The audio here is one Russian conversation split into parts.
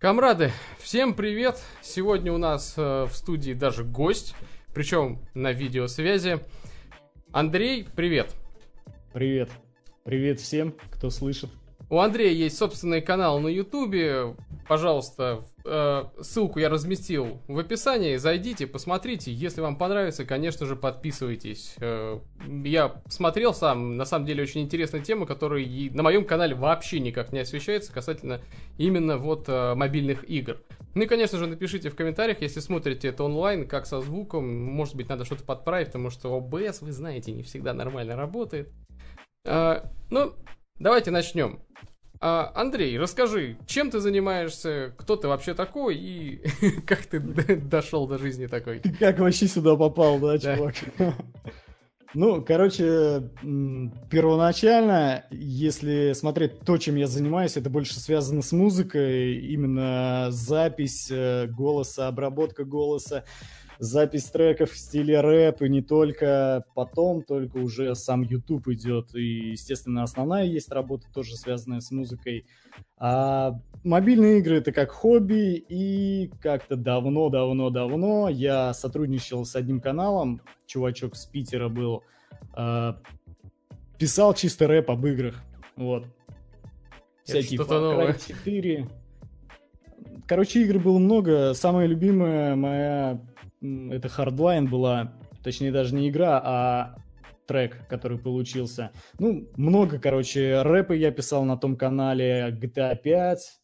Камрады, всем привет! Сегодня у нас э, в студии даже гость, причем на видеосвязи. Андрей, привет! Привет! Привет всем, кто слышит. У Андрея есть собственный канал на Ютубе. Пожалуйста, ссылку я разместил в описании. Зайдите, посмотрите. Если вам понравится, конечно же, подписывайтесь. Э, я смотрел сам, на самом деле, очень интересная тема, которая на моем канале вообще никак не освещается, касательно именно вот э, мобильных игр. Ну и, конечно же, напишите в комментариях, если смотрите это онлайн, как со звуком. Может быть, надо что-то подправить, потому что OBS, вы знаете, не всегда нормально работает. Ну, давайте начнем. А, Андрей, расскажи, чем ты занимаешься, кто ты вообще такой и как ты дошел до жизни такой? Ты как вообще сюда попал, да, чувак? Ну, короче, первоначально, если смотреть то, чем я занимаюсь, это больше связано с музыкой, именно запись э, голоса, обработка голоса запись треков в стиле рэп, и не только потом, только уже сам YouTube идет. И, естественно, основная есть работа, тоже связанная с музыкой. А мобильные игры это как хобби, и как-то давно-давно-давно я сотрудничал с одним каналом, чувачок с Питера был, э, писал чисто рэп об играх. Вот. Всякие Far Cry 4. Короче, игр было много. Самая любимая моя это Hardline была, точнее даже не игра, а трек, который получился. Ну, много, короче, рэпа я писал на том канале, GTA 5.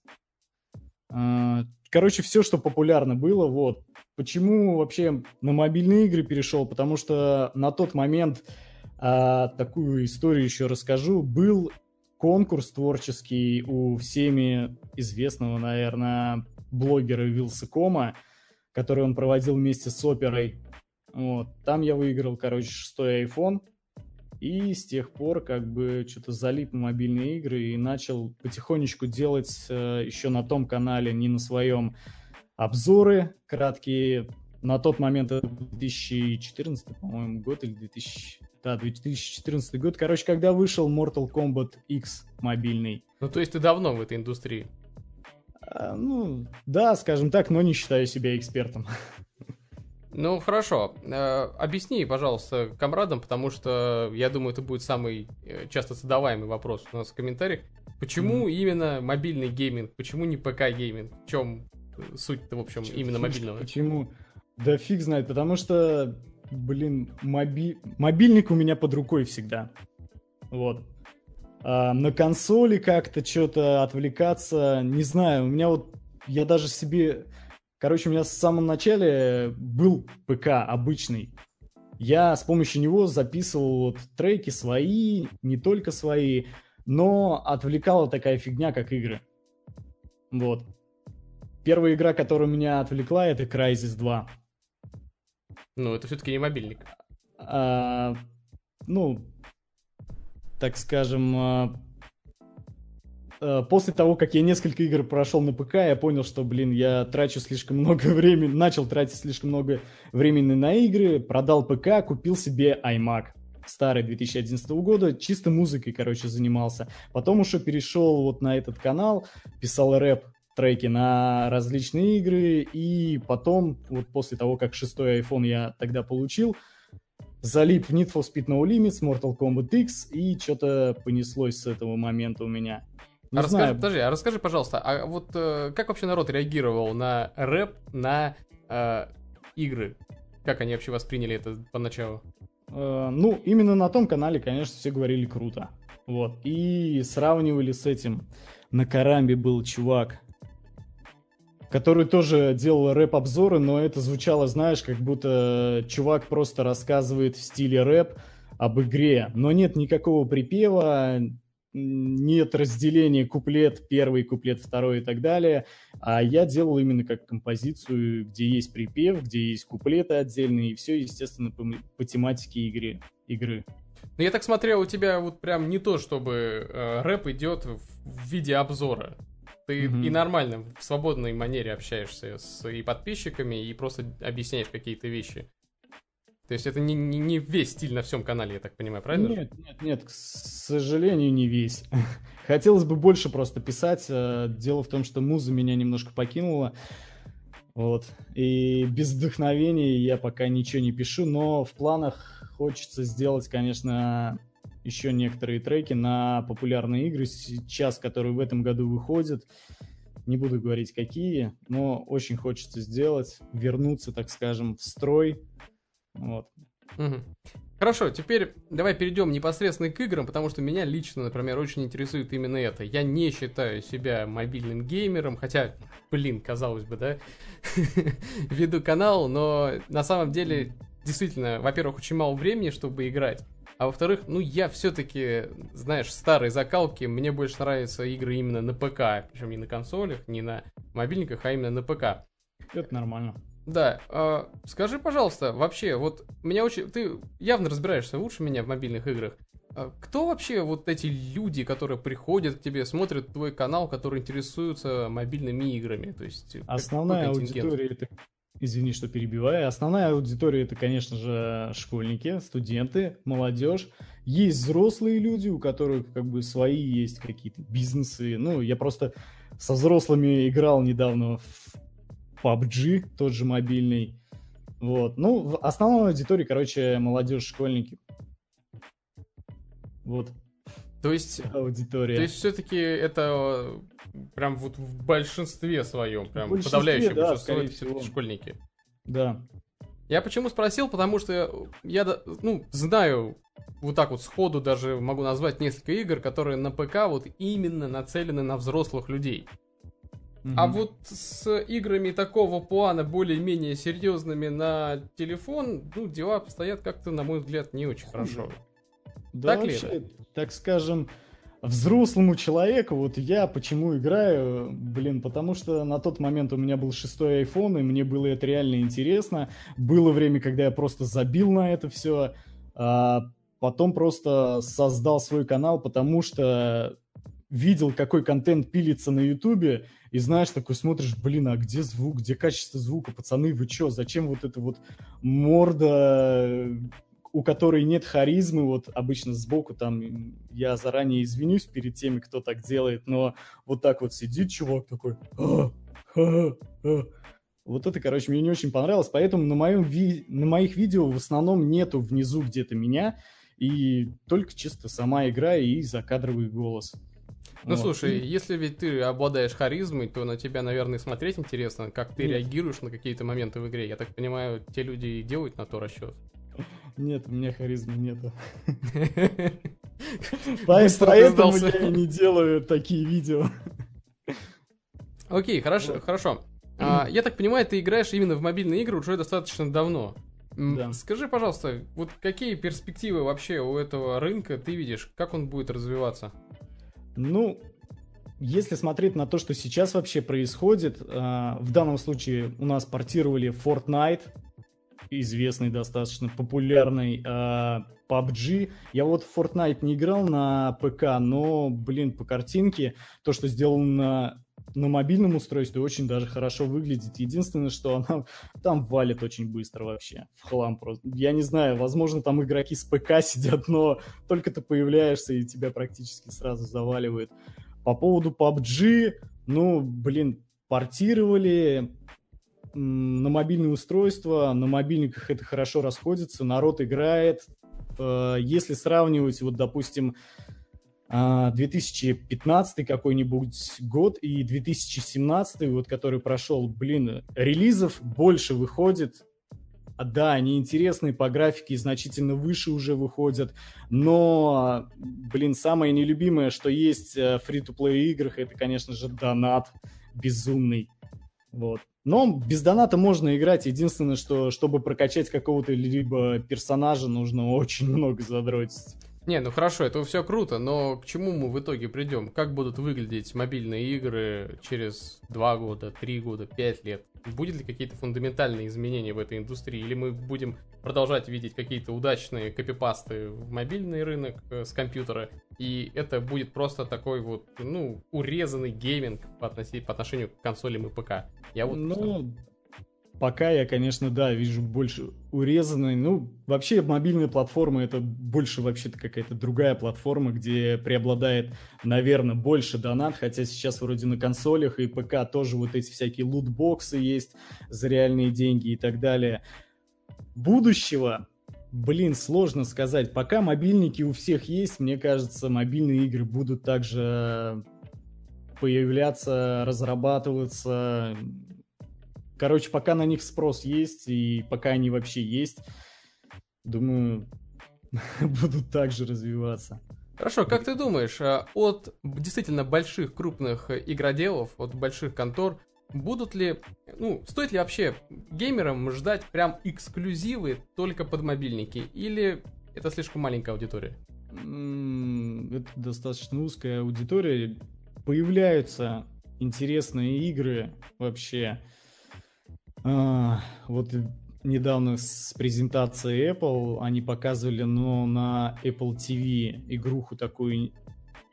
А, короче, все, что популярно было, вот. Почему вообще на мобильные игры перешел? Потому что на тот момент, а, такую историю еще расскажу, был конкурс творческий у всеми известного, наверное, блогера Вилсакома, который он проводил вместе с оперой. Вот. Там я выиграл, короче, шестой iPhone. И с тех пор как бы что-то залип на мобильные игры и начал потихонечку делать э, еще на том канале, не на своем, обзоры краткие. На тот момент это 2014, по-моему, год или 2000... Да, 2014 год. Короче, когда вышел Mortal Kombat X мобильный. Ну, то есть ты давно в этой индустрии? А, ну, да, скажем так, но не считаю себя экспертом. Ну, хорошо. Э, объясни, пожалуйста, комрадам, потому что, я думаю, это будет самый э, часто задаваемый вопрос у нас в комментариях. Почему mm-hmm. именно мобильный гейминг? Почему не ПК-гейминг? В чем суть-то, в общем, Ч- именно мобильного? Почему? Да фиг знает, потому что, блин, моби... мобильник у меня под рукой всегда. Вот. А, на консоли как-то что-то отвлекаться, не знаю, у меня вот, я даже себе, короче, у меня с самого начала был ПК обычный, я с помощью него записывал вот треки свои, не только свои, но отвлекала такая фигня, как игры. Вот. Первая игра, которая меня отвлекла, это Crysis 2. Ну, это все-таки не мобильник. А, ну, так скажем, а, а, после того, как я несколько игр прошел на ПК, я понял, что, блин, я трачу слишком много времени, начал тратить слишком много времени на игры, продал ПК, купил себе iMac старый 2011 года, чисто музыкой, короче, занимался. Потом уже перешел вот на этот канал, писал рэп треки на различные игры, и потом, вот после того, как шестой iPhone я тогда получил, залип в Need for Speed No Limits, Mortal Kombat X, и что-то понеслось с этого момента у меня. Не а расскажи, подожди, а расскажи, пожалуйста, а вот э, как вообще народ реагировал на рэп, на э, игры? Как они вообще восприняли это поначалу? Э, ну, именно на том канале, конечно, все говорили круто. Вот. И сравнивали с этим. На Карамбе был чувак, который тоже делал рэп-обзоры, но это звучало, знаешь, как будто чувак просто рассказывает в стиле рэп об игре, но нет никакого припева, нет разделения куплет первый, куплет второй и так далее, а я делал именно как композицию, где есть припев, где есть куплеты отдельные, и все, естественно, по, по тематике игры. игры. Ну, я так смотрел, у тебя вот прям не то, чтобы э, рэп идет в, в виде обзора. Ты mm-hmm. и нормально, в свободной манере общаешься с и подписчиками, и просто объясняешь какие-то вещи. То есть это не, не, не весь стиль на всем канале, я так понимаю, правильно? Нет, нет, нет, к сожалению, не весь. Хотелось бы больше просто писать. Э, дело в том, что муза меня немножко покинула. Вот. И без вдохновения я пока ничего не пишу, но в планах хочется сделать, конечно, еще некоторые треки на популярные игры сейчас, которые в этом году выходят. Не буду говорить какие, но очень хочется сделать, вернуться, так скажем, в строй. Вот. Угу. Хорошо, теперь давай перейдем непосредственно к играм, потому что меня лично, например, очень интересует именно это. Я не считаю себя мобильным геймером, хотя, блин, казалось бы, да, веду канал, но на самом деле, действительно, во-первых, очень мало времени, чтобы играть. А во-вторых, ну я все-таки, знаешь, старой закалки, мне больше нравятся игры именно на ПК, причем не на консолях, не на мобильниках, а именно на ПК. Это нормально. Да, э, скажи, пожалуйста, вообще, вот меня очень, ты явно разбираешься лучше меня в мобильных играх. А кто вообще вот эти люди, которые приходят к тебе, смотрят твой канал, которые интересуются мобильными играми? То есть основная аудитория это, извини, что перебиваю, основная аудитория это, конечно же, школьники, студенты, молодежь. Есть взрослые люди, у которых как бы свои есть какие-то бизнесы. Ну, я просто со взрослыми играл недавно в PUBG, тот же мобильный. Вот. Ну, в основной аудитории, короче, молодежь, школьники. Вот. То есть, аудитория. То есть, все-таки это прям вот в большинстве своем, прям в большинстве, подавляющее да, большинство это всего. школьники. Да. Я почему спросил, потому что я, ну, знаю вот так вот сходу даже могу назвать несколько игр, которые на ПК вот именно нацелены на взрослых людей. Mm-hmm. А вот с играми такого плана, более-менее серьезными на телефон, ну, дела обстоят как-то, на мой взгляд, не очень хорошо. Да, так вообще, ли это? Так скажем, взрослому человеку, вот я почему играю, блин, потому что на тот момент у меня был шестой iPhone, и мне было это реально интересно. Было время, когда я просто забил на это все, а потом просто создал свой канал, потому что видел, какой контент пилится на Ютубе, и знаешь, такой смотришь, блин, а где звук, где качество звука, пацаны, вы чё, зачем вот эта вот морда, у которой нет харизмы, вот обычно сбоку там, я заранее извинюсь перед теми, кто так делает, но вот так вот сидит чувак такой, а, а, а. Вот это, короче, мне не очень понравилось, поэтому на, моем ви... на моих видео в основном нету внизу где-то меня, и только чисто сама игра и закадровый голос. Ну вот. слушай, если ведь ты обладаешь харизмой, то на тебя, наверное, смотреть интересно, как ты Нет. реагируешь на какие-то моменты в игре. Я так понимаю, те люди и делают на то расчет. Нет, у меня харизмы нету. Поэтому я не делаю такие видео. Окей, хорошо, хорошо. А, я так понимаю, ты играешь именно в мобильные игры уже достаточно давно. Да. Скажи, пожалуйста, вот какие перспективы вообще у этого рынка ты видишь? Как он будет развиваться? Ну, если смотреть на то, что сейчас вообще происходит, э, в данном случае у нас портировали Fortnite, известный, достаточно популярный э, PUBG. Я вот в Fortnite не играл на ПК, но, блин, по картинке, то, что сделано на мобильном устройстве, очень даже хорошо выглядит. Единственное, что она там валит очень быстро вообще, в хлам просто. Я не знаю, возможно, там игроки с ПК сидят, но только ты появляешься, и тебя практически сразу заваливает. По поводу PUBG, ну, блин, портировали, на мобильные устройства, на мобильниках это хорошо расходится, народ играет. Э, если сравнивать, вот, допустим, 2015 а, какой-нибудь год и 2017, вот, который прошел, блин, релизов больше выходит. А, да, они интересные по графике значительно выше уже выходят, но, блин, самое нелюбимое, что есть в фри-то-плей играх, это, конечно же, донат безумный. Вот. Но без доната можно играть. Единственное, что чтобы прокачать какого-то либо персонажа, нужно очень много задротить. Не, ну хорошо, это все круто, но к чему мы в итоге придем? Как будут выглядеть мобильные игры через 2 года, 3 года, 5 лет? Будет ли какие-то фундаментальные изменения в этой индустрии? Или мы будем продолжать видеть какие-то удачные копипасты в мобильный рынок э, с компьютера, и это будет просто такой вот, ну, урезанный гейминг по, относи- по отношению к консолям и ПК? Я вот... Ну, пока я, конечно, да, вижу больше урезанной. Ну, вообще мобильная платформа это больше вообще-то какая-то другая платформа, где преобладает, наверное, больше донат, хотя сейчас вроде на консолях и ПК тоже вот эти всякие лутбоксы есть за реальные деньги и так далее. Будущего Блин, сложно сказать. Пока мобильники у всех есть, мне кажется, мобильные игры будут также появляться, разрабатываться. Короче, пока на них спрос есть, и пока они вообще есть, думаю, будут также развиваться. Хорошо, как ты думаешь, а, от действительно больших крупных игроделов, от больших контор, будут ли, ну, стоит ли вообще геймерам ждать прям эксклюзивы только под мобильники, или это слишком маленькая аудитория? Это достаточно узкая аудитория. Появляются интересные игры вообще. А, вот недавно с презентацией Apple они показывали, но на Apple TV игруху такую,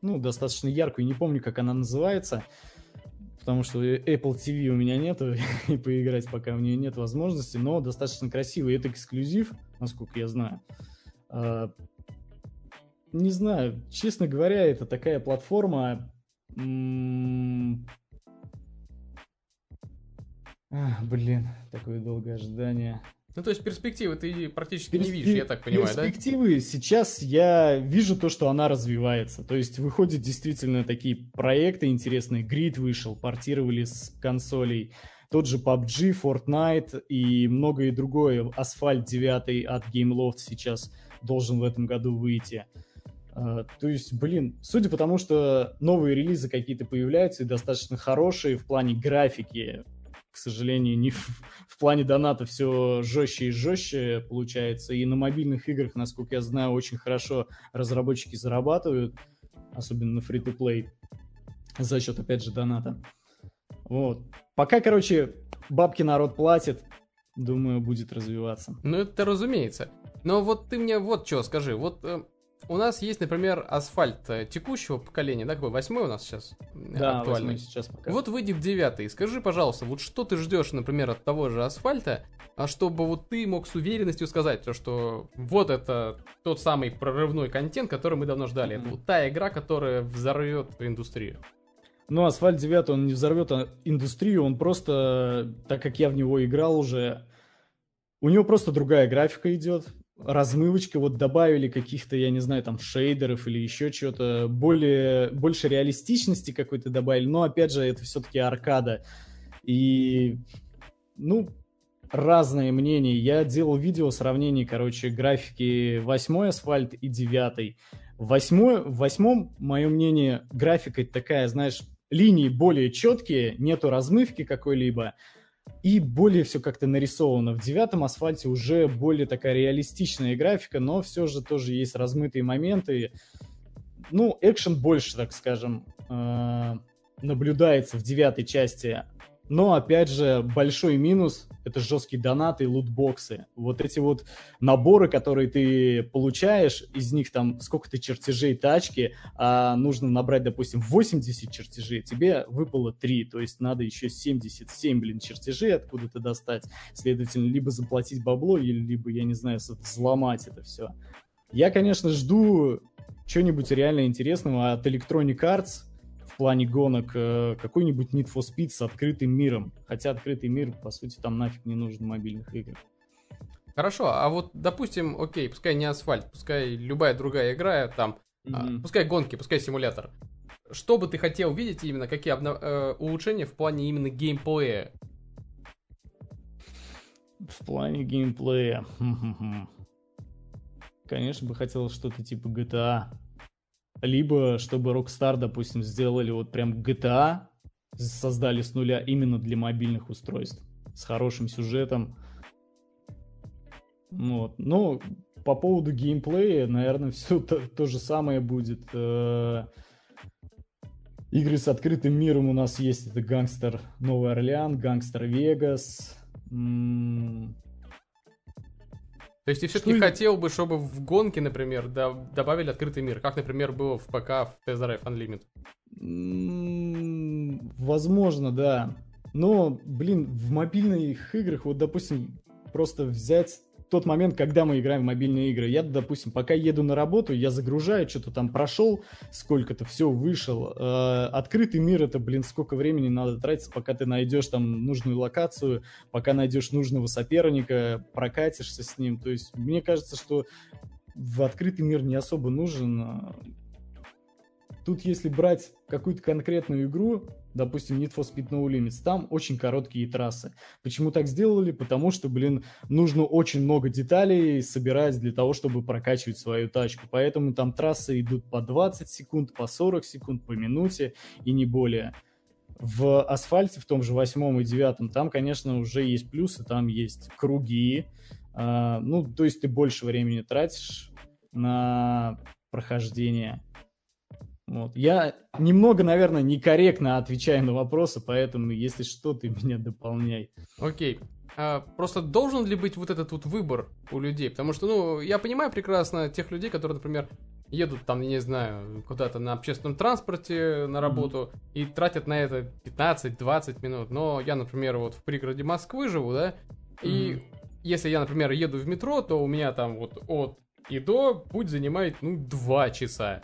ну, достаточно яркую, не помню, как она называется потому что Apple TV у меня нету, и поиграть пока у нее нет возможности, но достаточно красивый. Это эксклюзив, насколько я знаю. А, не знаю, честно говоря, это такая платформа... А, блин, такое долгое ожидание. Ну, то есть перспективы ты практически Перспи... не видишь, я так понимаю, перспективы, да? сейчас я вижу то, что она развивается. То есть выходят действительно такие проекты интересные. Grid вышел, портировали с консолей. Тот же PUBG, Fortnite и многое другое. Асфальт 9 от Gameloft сейчас должен в этом году выйти. Uh, то есть, блин, судя по тому, что новые релизы какие-то появляются и достаточно хорошие в плане графики, к сожалению, не в, в плане доната все жестче и жестче получается. И на мобильных играх, насколько я знаю, очень хорошо разработчики зарабатывают, особенно на free-to-play, за счет, опять же, доната. Вот. Пока, короче, бабки народ платит, думаю, будет развиваться. Ну, это разумеется. Но вот ты мне вот что скажи. Вот э, у нас есть, например, асфальт э, текущего поколения, да, какой, восьмой у нас сейчас э, да, актуальный. сейчас пока. Вот выйдет девятый. Скажи, пожалуйста, вот что ты ждешь, например, от того же асфальта, а чтобы вот ты мог с уверенностью сказать, то, что вот это тот самый прорывной контент, который мы давно ждали. Mm-hmm. Это вот та игра, которая взорвет индустрию. Ну, Асфальт 9, он не взорвет а индустрию, он просто, так как я в него играл уже, у него просто другая графика идет, размывочка, вот добавили каких-то, я не знаю, там шейдеров или еще чего-то, более, больше реалистичности какой-то добавили, но опять же, это все-таки аркада. И, ну, разные мнения. Я делал видео сравнений, короче, графики 8 асфальт и 9. Восьмой, в восьмом, мое мнение, графика такая, знаешь, линии более четкие, нету размывки какой-либо, и более все как-то нарисовано. В девятом асфальте уже более такая реалистичная графика, но все же тоже есть размытые моменты. Ну, экшен больше, так скажем, э, наблюдается в девятой части но, опять же, большой минус — это жесткие донаты и лутбоксы. Вот эти вот наборы, которые ты получаешь, из них там сколько-то чертежей тачки, а нужно набрать, допустим, 80 чертежей, тебе выпало 3, то есть надо еще 77, блин, чертежей откуда-то достать. Следовательно, либо заплатить бабло, либо, я не знаю, взломать это все. Я, конечно, жду чего-нибудь реально интересного от Electronic Arts, в плане гонок э, какой-нибудь Need for Speed с открытым миром. Хотя открытый мир, по сути, там нафиг не нужен в мобильных играх. Хорошо, а вот, допустим, окей, пускай не асфальт, пускай любая другая игра, там, mm-hmm. а, пускай гонки, пускай симулятор. Что бы ты хотел видеть именно, какие обнов... э, улучшения в плане именно геймплея? В плане геймплея. Конечно бы хотел что-то типа GTA либо чтобы Rockstar, допустим, сделали вот прям GTA, создали с нуля именно для мобильных устройств, с хорошим сюжетом. Вот. Но по поводу геймплея, наверное, все то, то же самое будет. Э, игры с открытым миром у нас есть. Это Гангстер Новый Орлеан, Гангстер Вегас, то есть ты все-таки хотел бы, чтобы в гонке, например, да, добавили открытый мир, как, например, было в ПК в Drive Unlimited? Возможно, да. Но, блин, в мобильных играх, вот, допустим, просто взять тот момент, когда мы играем в мобильные игры. Я, допустим, пока еду на работу, я загружаю, что-то там прошел, сколько-то, все, вышел. Э, открытый мир, это, блин, сколько времени надо тратить, пока ты найдешь там нужную локацию, пока найдешь нужного соперника, прокатишься с ним. То есть, мне кажется, что в открытый мир не особо нужен. Тут, если брать какую-то конкретную игру, допустим, Need for Speed No Limits, там очень короткие трассы. Почему так сделали? Потому что, блин, нужно очень много деталей собирать для того, чтобы прокачивать свою тачку. Поэтому там трассы идут по 20 секунд, по 40 секунд, по минуте и не более. В асфальте, в том же восьмом и девятом, там, конечно, уже есть плюсы, там есть круги, а, ну, то есть ты больше времени тратишь на прохождение. Вот. Я немного, наверное, некорректно отвечаю на вопросы, поэтому, если что, ты меня дополняй. Окей. А, просто должен ли быть вот этот вот выбор у людей? Потому что, ну, я понимаю прекрасно тех людей, которые, например, едут там, не знаю, куда-то на общественном транспорте на работу mm-hmm. и тратят на это 15-20 минут. Но я, например, вот в пригороде Москвы живу, да, и mm-hmm. если я, например, еду в метро, то у меня там вот от и до путь занимает, ну, 2 часа.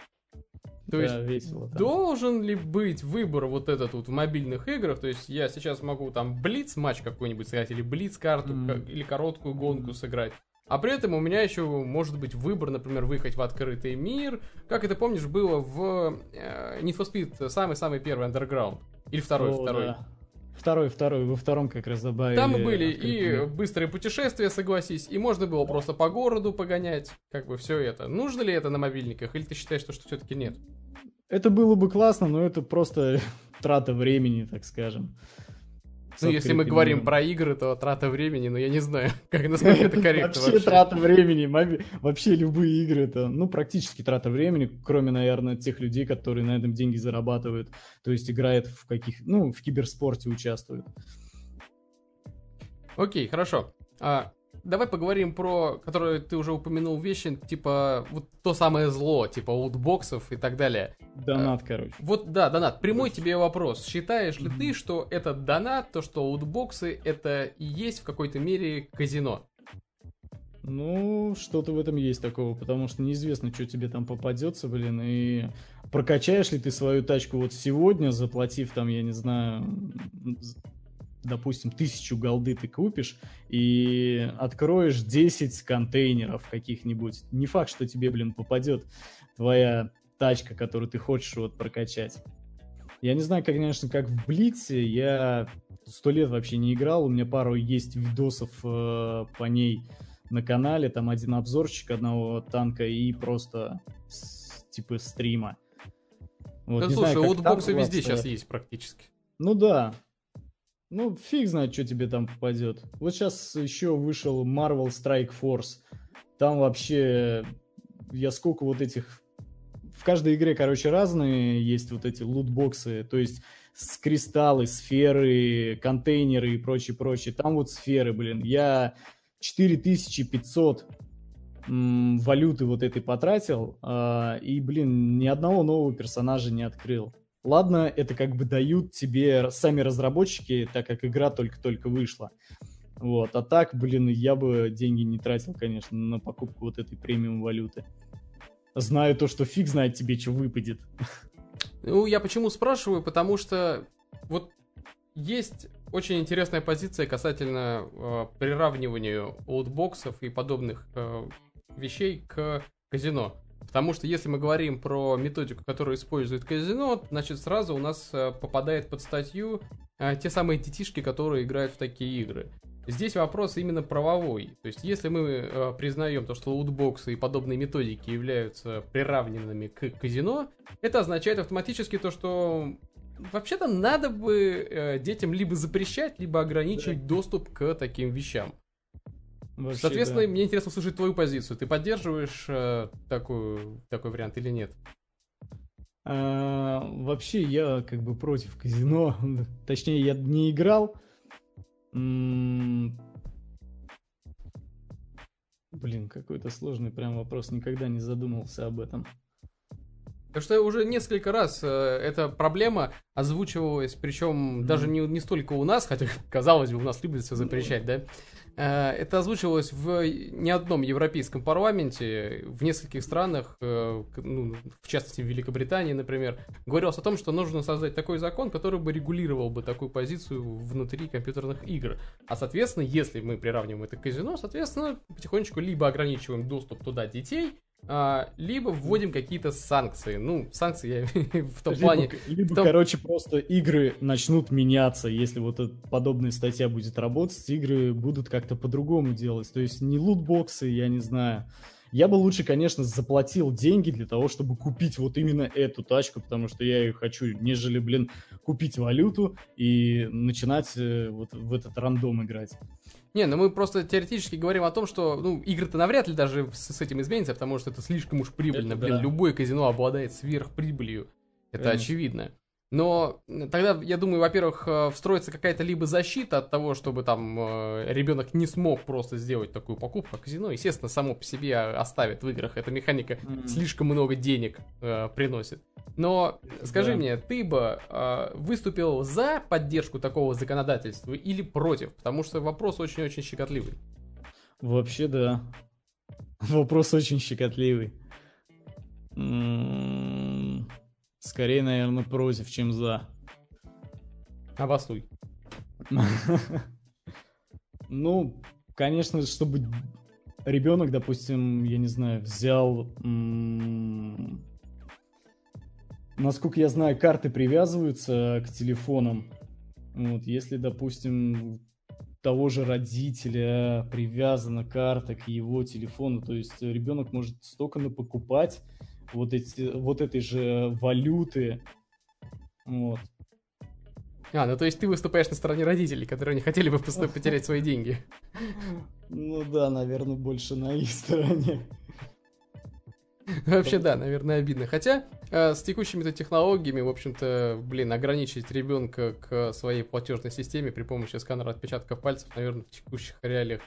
То да, есть весело, там. должен ли быть выбор вот этот вот в мобильных играх? То есть я сейчас могу там блиц матч какой-нибудь сыграть или блиц карту mm. или короткую гонку mm. сыграть. А при этом у меня еще может быть выбор, например, выехать в открытый мир. Как это помнишь было в э, Need for Speed самый-самый первый Underground? Или второй, О, второй. Да. Второй, второй, во втором как раз добавили. Там были и быстрые путешествия, согласись, и можно было просто по городу погонять, как бы все это. Нужно ли это на мобильниках, или ты считаешь, что, что все-таки нет? Это было бы классно, но это просто трата времени, так скажем. Ну, если мы говорим про игры, то трата времени, но я не знаю, как, насколько это корректно вообще. Вообще трата времени, вообще любые игры, это, ну, практически трата времени, кроме, наверное, тех людей, которые на этом деньги зарабатывают, то есть играют в каких, ну, в киберспорте участвуют. Окей, хорошо. А, давай поговорим про, которые ты уже упомянул вещи, типа вот то самое зло, типа лутбоксов и так далее. Донат, а, короче. Вот, да, донат. Прямой тебе вопрос. Считаешь ли ты, что этот донат, то, что лутбоксы, это и есть в какой-то мере казино? Ну, что-то в этом есть такого, потому что неизвестно, что тебе там попадется, блин, и прокачаешь ли ты свою тачку вот сегодня, заплатив там, я не знаю, допустим, тысячу голды ты купишь и откроешь 10 контейнеров каких-нибудь. Не факт, что тебе, блин, попадет твоя тачка, которую ты хочешь вот прокачать. Я не знаю, как, конечно, как в Блице, я сто лет вообще не играл, у меня пару есть видосов э, по ней на канале, там один обзорчик одного танка и просто с, типа стрима. Вот, да слушай, знаю, лутбоксы везде сейчас есть практически. Ну да, ну, фиг знает, что тебе там попадет. Вот сейчас еще вышел Marvel Strike Force. Там вообще я сколько вот этих... В каждой игре, короче, разные есть вот эти лутбоксы. То есть с кристаллы, сферы, контейнеры и прочее, прочее. Там вот сферы, блин. Я 4500 м, валюты вот этой потратил, э, и, блин, ни одного нового персонажа не открыл. Ладно, это как бы дают тебе сами разработчики, так как игра только-только вышла. Вот, а так, блин, я бы деньги не тратил, конечно, на покупку вот этой премиум валюты. Знаю то, что фиг знает тебе, что выпадет. Ну, я почему спрашиваю, потому что вот есть очень интересная позиция касательно э, приравнивания лутбоксов и подобных э, вещей к казино. Потому что если мы говорим про методику, которую использует казино, значит сразу у нас э, попадает под статью э, те самые детишки, которые играют в такие игры. Здесь вопрос именно правовой. То есть, если мы э, признаем то, что лутбоксы и подобные методики являются приравненными к казино, это означает автоматически то, что вообще-то надо бы детям либо запрещать, либо ограничивать доступ к таким вещам. Вообще, Соответственно, да. мне интересно услышать твою позицию. Ты поддерживаешь э, такую, такой вариант или нет? А, вообще, я как бы против казино. Точнее, я не играл. М-м- Блин, какой-то сложный прям вопрос. Никогда не задумывался об этом. Потому что уже несколько раз э, эта проблема озвучивалась, причем mm-hmm. даже не, не столько у нас, хотя, казалось бы, у нас любят все запрещать, да? Э, это озвучивалось в не одном европейском парламенте, в нескольких странах, э, ну, в частности в Великобритании, например, говорилось о том, что нужно создать такой закон, который бы регулировал бы такую позицию внутри компьютерных игр. А, соответственно, если мы приравниваем это к казино, соответственно, потихонечку либо ограничиваем доступ туда детей, либо вводим какие-то санкции. Ну, санкции я в том либо, плане... Либо, том... короче, просто игры начнут меняться. Если вот эта подобная статья будет работать, игры будут как-то по-другому делать. То есть не лутбоксы, я не знаю. Я бы лучше, конечно, заплатил деньги для того, чтобы купить вот именно эту тачку, потому что я ее хочу, нежели, блин, купить валюту и начинать э, вот в этот рандом играть. Не, ну мы просто теоретически говорим о том, что ну, игры-то навряд ли даже с, с этим изменится, потому что это слишком уж прибыльно. Это Блин, да. любое казино обладает сверхприбылью. Это Конечно. очевидно. Но тогда, я думаю, во-первых, э, встроится какая-то либо защита от того, чтобы там э, ребенок не смог просто сделать такую покупку, а казино, естественно, само по себе оставит в играх. Эта механика mm. слишком много денег э, приносит. Но скажи да. мне, ты бы э, выступил за поддержку такого законодательства или против? Потому что вопрос очень-очень щекотливый. Вообще, да. Вопрос очень щекотливый. Скорее, наверное, против, чем за. Обоснуй. Ну, конечно, чтобы ребенок, допустим, я не знаю, взял... Насколько я знаю, карты привязываются к телефонам. Вот, если, допустим, того же родителя привязана карта к его телефону, то есть ребенок может столько напокупать, вот, эти, вот этой же валюты. Вот. А, ну то есть ты выступаешь на стороне родителей, которые не хотели бы просто потерять свои деньги. Ну да, наверное, больше на их стороне. Вообще, да, наверное, обидно. Хотя э, с текущими-то технологиями, в общем-то, блин, ограничить ребенка к своей платежной системе при помощи сканера отпечатков пальцев, наверное, в текущих реалиях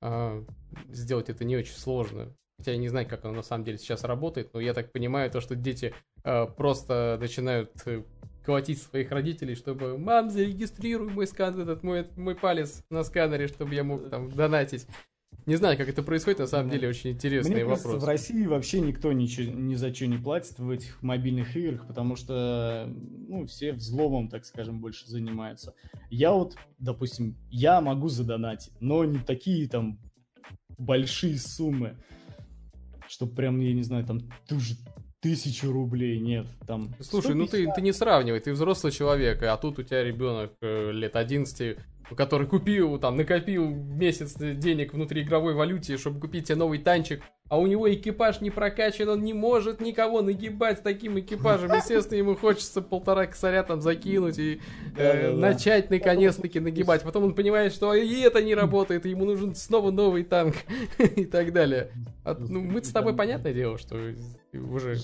э, сделать это не очень сложно. Хотя я не знаю, как оно на самом деле сейчас работает, но я так понимаю, то, что дети э, просто начинают э, колотить своих родителей, чтобы «Мам, зарегистрируй мой скан, этот мой, мой палец на сканере, чтобы я мог там донатить». Не знаю, как это происходит, на самом деле очень интересный Мне вопрос. в России вообще никто ничего, ни за что не платит в этих мобильных играх, потому что ну, все взломом, так скажем, больше занимаются. Я вот, допустим, я могу задонатить, но не такие там большие суммы чтобы прям, я не знаю, там ту же тысячу рублей, нет, там... Слушай, 150. ну ты, ты не сравнивай, ты взрослый человек, а тут у тебя ребенок э, лет 11, который купил, там, накопил месяц денег внутри игровой валюте, чтобы купить тебе новый танчик, а у него экипаж не прокачан, он не может никого нагибать с таким экипажем. Естественно, ему хочется полтора косаря там закинуть и э, начать наконец-таки нагибать. Потом он понимает, что и это не работает, и ему нужен снова новый танк и так далее. А, ну, мы с тобой понятное дело, что уже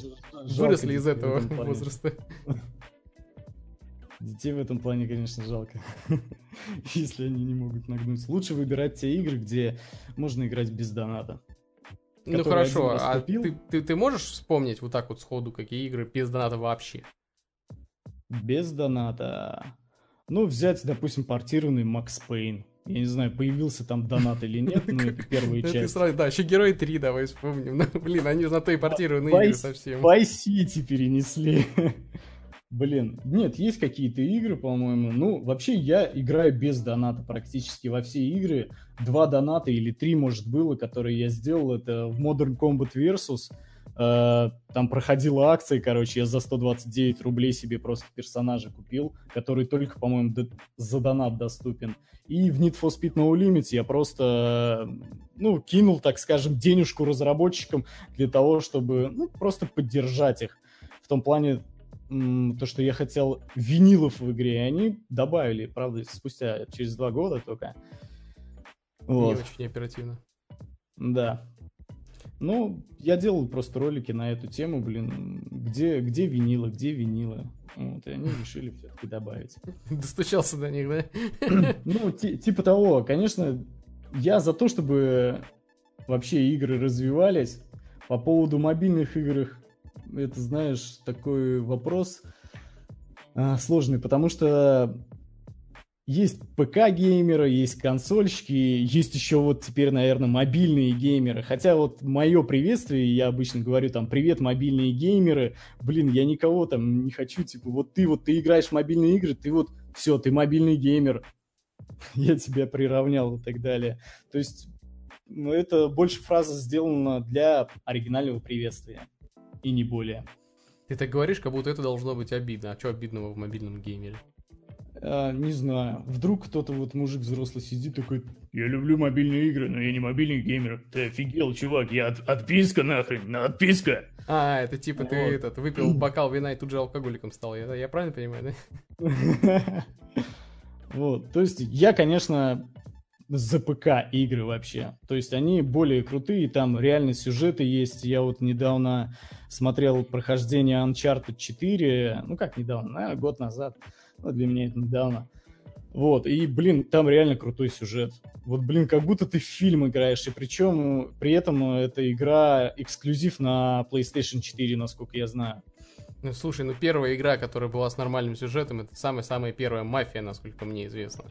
выросли из этого возраста. Детей в этом плане, конечно, жалко, если они не могут нагнуть. Лучше выбирать те игры, где можно играть без доната. Ну хорошо, а ты, ты, ты можешь вспомнить вот так вот сходу, какие игры без доната вообще? Без доната. Ну, взять, допустим, портированный Макс Пейн. Я не знаю, появился там донат или нет, но это первая часть. Да, еще Герой 3 давай вспомним. Ну, блин, они же на то и портированные игры совсем. Vice City перенесли. Блин, нет, есть какие-то игры, по-моему. Ну, вообще я играю без доната практически во все игры. Два доната или три, может, было, которые я сделал. Это в Modern Combat Versus. Э, там проходила акция, короче, я за 129 рублей себе просто персонажа купил, который только, по-моему, за донат доступен. И в Need for Speed No Limit я просто, ну, кинул, так скажем, денежку разработчикам для того, чтобы, ну, просто поддержать их. В том плане, то, что я хотел винилов в игре, и они добавили, правда, спустя через два года только. Вот. Не очень оперативно. Да. Ну, я делал просто ролики на эту тему, блин, где, где винилы, где винилы. Вот, и они решили все-таки добавить. Достучался до них, да? Ну, типа того, конечно, я за то, чтобы вообще игры развивались. По поводу мобильных игр это, знаешь, такой вопрос а, сложный, потому что есть ПК-геймеры, есть консольщики, есть еще вот теперь, наверное, мобильные геймеры. Хотя вот мое приветствие, я обычно говорю там, привет, мобильные геймеры. Блин, я никого там не хочу, типа, вот ты вот, ты играешь в мобильные игры, ты вот, все, ты мобильный геймер. Я тебя приравнял и так далее. То есть, ну, это больше фраза сделана для оригинального приветствия. И не более. Ты так говоришь, как будто это должно быть обидно. А что обидного в мобильном геймере? А, не знаю. Вдруг кто-то вот мужик взрослый сидит такой, я люблю мобильные игры, но я не мобильный геймер. Ты офигел, чувак, я от, отписка нахрен, на отписка. А, это типа вот. ты этот, выпил бокал вина и тут же алкоголиком стал. Я, я правильно понимаю, да? Вот, то есть я, конечно, за игры вообще. То есть они более крутые, там реально сюжеты есть. Я вот недавно смотрел прохождение Uncharted 4, ну как недавно, наверное, год назад. Ну, для меня это недавно. Вот, и, блин, там реально крутой сюжет. Вот, блин, как будто ты в фильм играешь, и причем при этом эта игра эксклюзив на PlayStation 4, насколько я знаю. Ну, слушай, ну первая игра, которая была с нормальным сюжетом, это самая-самая первая мафия, насколько мне известно.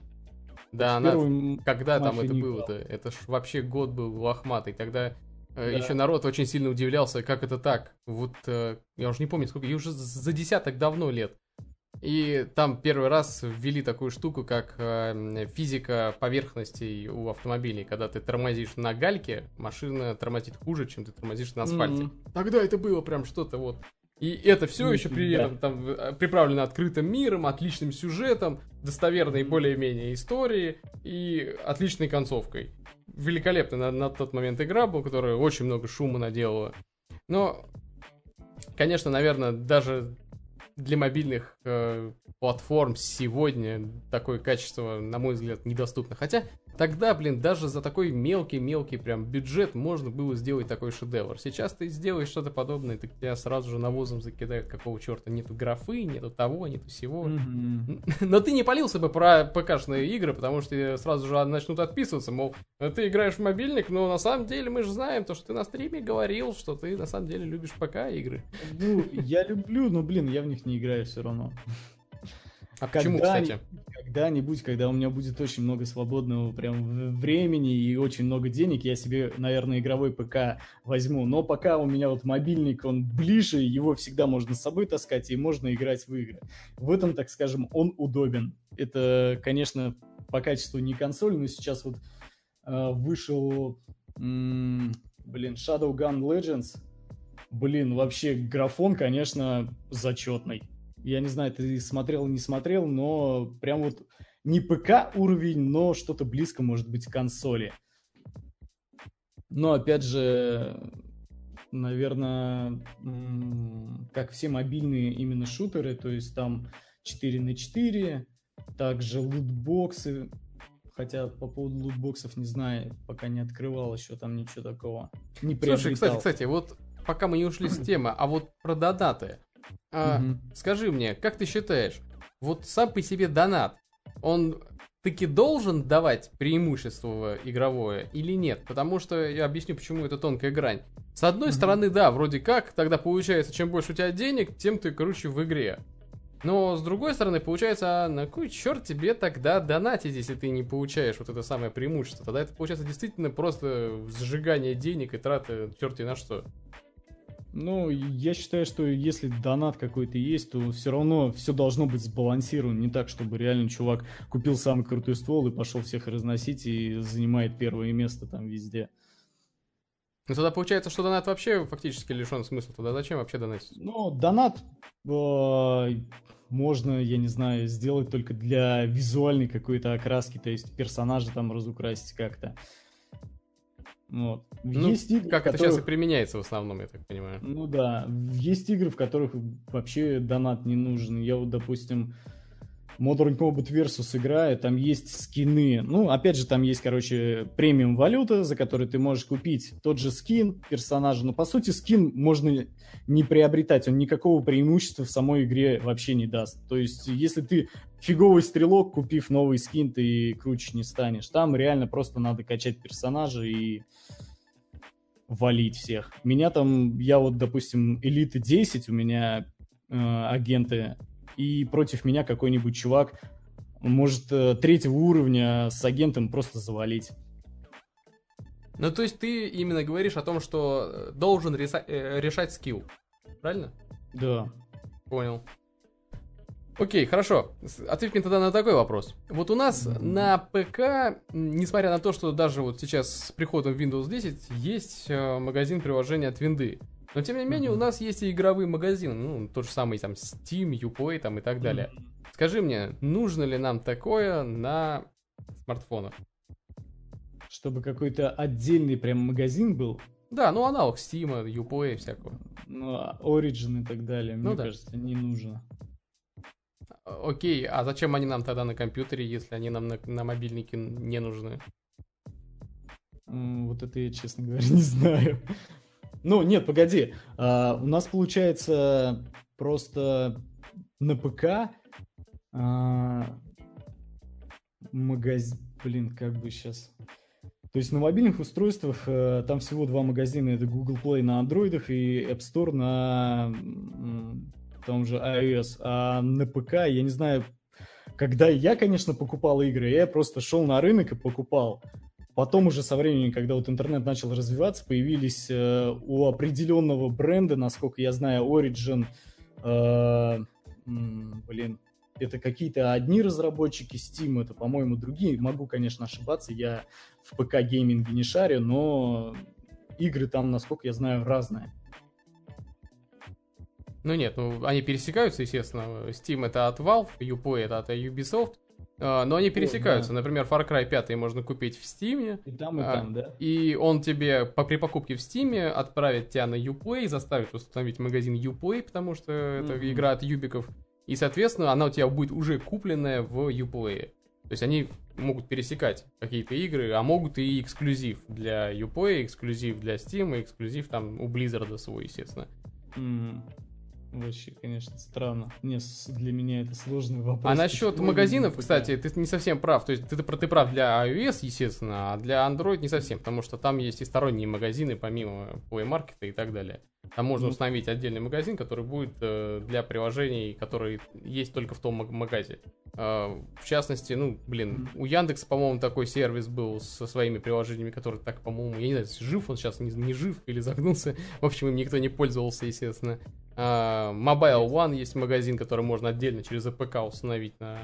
Да, она... Когда там это было-то? Это ж вообще год был лохматый, когда э, да. еще народ очень сильно удивлялся, как это так. Вот э, я уже не помню, сколько, ей уже за десяток давно лет. И там первый раз ввели такую штуку, как э, физика поверхностей у автомобилей. Когда ты тормозишь на гальке, машина тормозит хуже, чем ты тормозишь на асфальте. Mm-hmm. Тогда это было прям что-то вот. И это все еще при этом там э, приправлено открытым миром, отличным сюжетом, достоверной более-менее истории и отличной концовкой. Великолепная на, на тот момент игра была, которая очень много шума наделала. Но, конечно, наверное, даже для мобильных э, платформ сегодня такое качество, на мой взгляд, недоступно. Хотя Тогда, блин, даже за такой мелкий-мелкий прям бюджет можно было сделать такой шедевр. Сейчас ты сделаешь что-то подобное, так тебя сразу же навозом закидают, какого черта нету графы, нету того, нету всего. Mm-hmm. Но ты не полился бы про ПК-шные игры, потому что сразу же начнут отписываться, мол, ты играешь в мобильник, но на самом деле мы же знаем то, что ты на стриме говорил, что ты на самом деле любишь ПК-игры. Ну, я люблю, но, блин, я в них не играю все равно. А почему, когда, кстати? Когда-нибудь, когда у меня будет очень много свободного прям времени и очень много денег, я себе, наверное, игровой ПК возьму. Но пока у меня вот мобильник, он ближе, его всегда можно с собой таскать и можно играть в игры. В этом, так скажем, он удобен. Это, конечно, по качеству не консоль, но сейчас вот э, вышел, м- блин, Shadow Gun Legends. Блин, вообще графон, конечно, зачетный я не знаю, ты смотрел, не смотрел, но прям вот не ПК уровень, но что-то близко может быть к консоли. Но опять же, наверное, как все мобильные именно шутеры, то есть там 4 на 4, также лутбоксы, хотя по поводу лутбоксов не знаю, пока не открывал еще там ничего такого. Не Слушай, кстати, кстати, вот пока мы не ушли с темы, а вот про донаты. А, угу. Скажи мне, как ты считаешь, вот сам по себе донат, он таки должен давать преимущество игровое или нет? Потому что я объясню, почему это тонкая грань. С одной угу. стороны, да, вроде как, тогда получается, чем больше у тебя денег, тем ты круче в игре. Но с другой стороны, получается, а на кой черт тебе тогда донатить, если ты не получаешь вот это самое преимущество? Тогда это получается действительно просто сжигание денег и траты черти на что. Ну, я считаю, что если донат какой-то есть, то все равно все должно быть сбалансировано. Не так, чтобы реально чувак купил самый крутой ствол и пошел всех разносить и занимает первое место там везде. Ну тогда получается, что донат вообще фактически лишен смысла. Тогда зачем вообще донатить? Ну, донат э, можно, я не знаю, сделать только для визуальной какой-то окраски, то есть персонажа там разукрасить как-то. Вот. Ну, есть игры, как которых... это сейчас и применяется в основном, я так понимаю. Ну да, есть игры, в которых вообще донат не нужен. Я вот, допустим, Modern Combat Versus играю, там есть скины. Ну, опять же, там есть, короче, премиум валюта, за которую ты можешь купить тот же скин персонажа. Но, по сути, скин можно не приобретать, он никакого преимущества в самой игре вообще не даст. То есть, если ты фиговый стрелок, купив новый скин, ты круче не станешь. Там реально просто надо качать персонажа и валить всех. Меня там, я вот, допустим, элиты 10, у меня э, агенты, и против меня какой-нибудь чувак может э, третьего уровня с агентом просто завалить. Ну, то есть ты именно говоришь о том, что э, должен э, решать скилл, правильно? Да. Понял. Окей, хорошо. Ответь мне тогда на такой вопрос. Вот у нас на ПК, несмотря на то, что даже вот сейчас с приходом Windows 10 есть э, магазин приложений от Винды. Но тем не менее у нас есть и игровые магазины, ну, тот же самый там Steam, Uplay там и так далее. Скажи мне, нужно ли нам такое на смартфонах? Чтобы какой-то отдельный прям магазин был? Да, ну аналог Steam, Uplay всякого. Ну, а Origin и так далее, ну, мне да. кажется, не нужно. Окей, а зачем они нам тогда на компьютере, если они нам на, на мобильнике не нужны? Вот это я, честно говоря, не знаю. Ну, нет, погоди. А, у нас получается просто на ПК а, магазин... Блин, как бы сейчас... То есть на мобильных устройствах э, там всего два магазина. Это Google Play на андроидах и App Store на том же iOS, а на ПК, я не знаю, когда я, конечно, покупал игры, я просто шел на рынок и покупал. Потом уже со временем, когда вот интернет начал развиваться, появились э, у определенного бренда, насколько я знаю, Origin, э, блин, это какие-то одни разработчики Steam, это, по-моему, другие. Могу, конечно, ошибаться, я в ПК-гейминге не шарю, но игры там, насколько я знаю, разные. Ну нет, ну они пересекаются, естественно. Steam это от Valve, Uplay это от Ubisoft. А, но они пересекаются. О, да. Например, Far Cry 5 можно купить в Steam. И там, и а, там, да. И он тебе по, при покупке в Steam отправит тебя на Uplay, заставит установить магазин Uplay, потому что mm-hmm. это игра от Юбиков. И, соответственно, она у тебя будет уже купленная в Uplay. То есть они могут пересекать какие-то игры, а могут и эксклюзив для Uplay, эксклюзив для Steam, эксклюзив там у Blizzard свой, естественно. Mm-hmm. Вообще, конечно, странно. Не, для меня это сложный вопрос. А насчет магазинов, кстати, ты не совсем прав. То есть ты, ты прав для iOS, естественно, а для Android не совсем, потому что там есть и сторонние магазины, помимо Play Market и так далее. Там можно ну. установить отдельный магазин, который будет э, для приложений, которые есть только в том магазе. Э, в частности, ну, блин, у Яндекса, по-моему, такой сервис был со своими приложениями, которые так, по-моему, я не знаю, жив он сейчас, не, не жив или загнулся. В общем, им никто не пользовался, естественно. Э, Mobile One есть магазин, который можно отдельно через APK установить на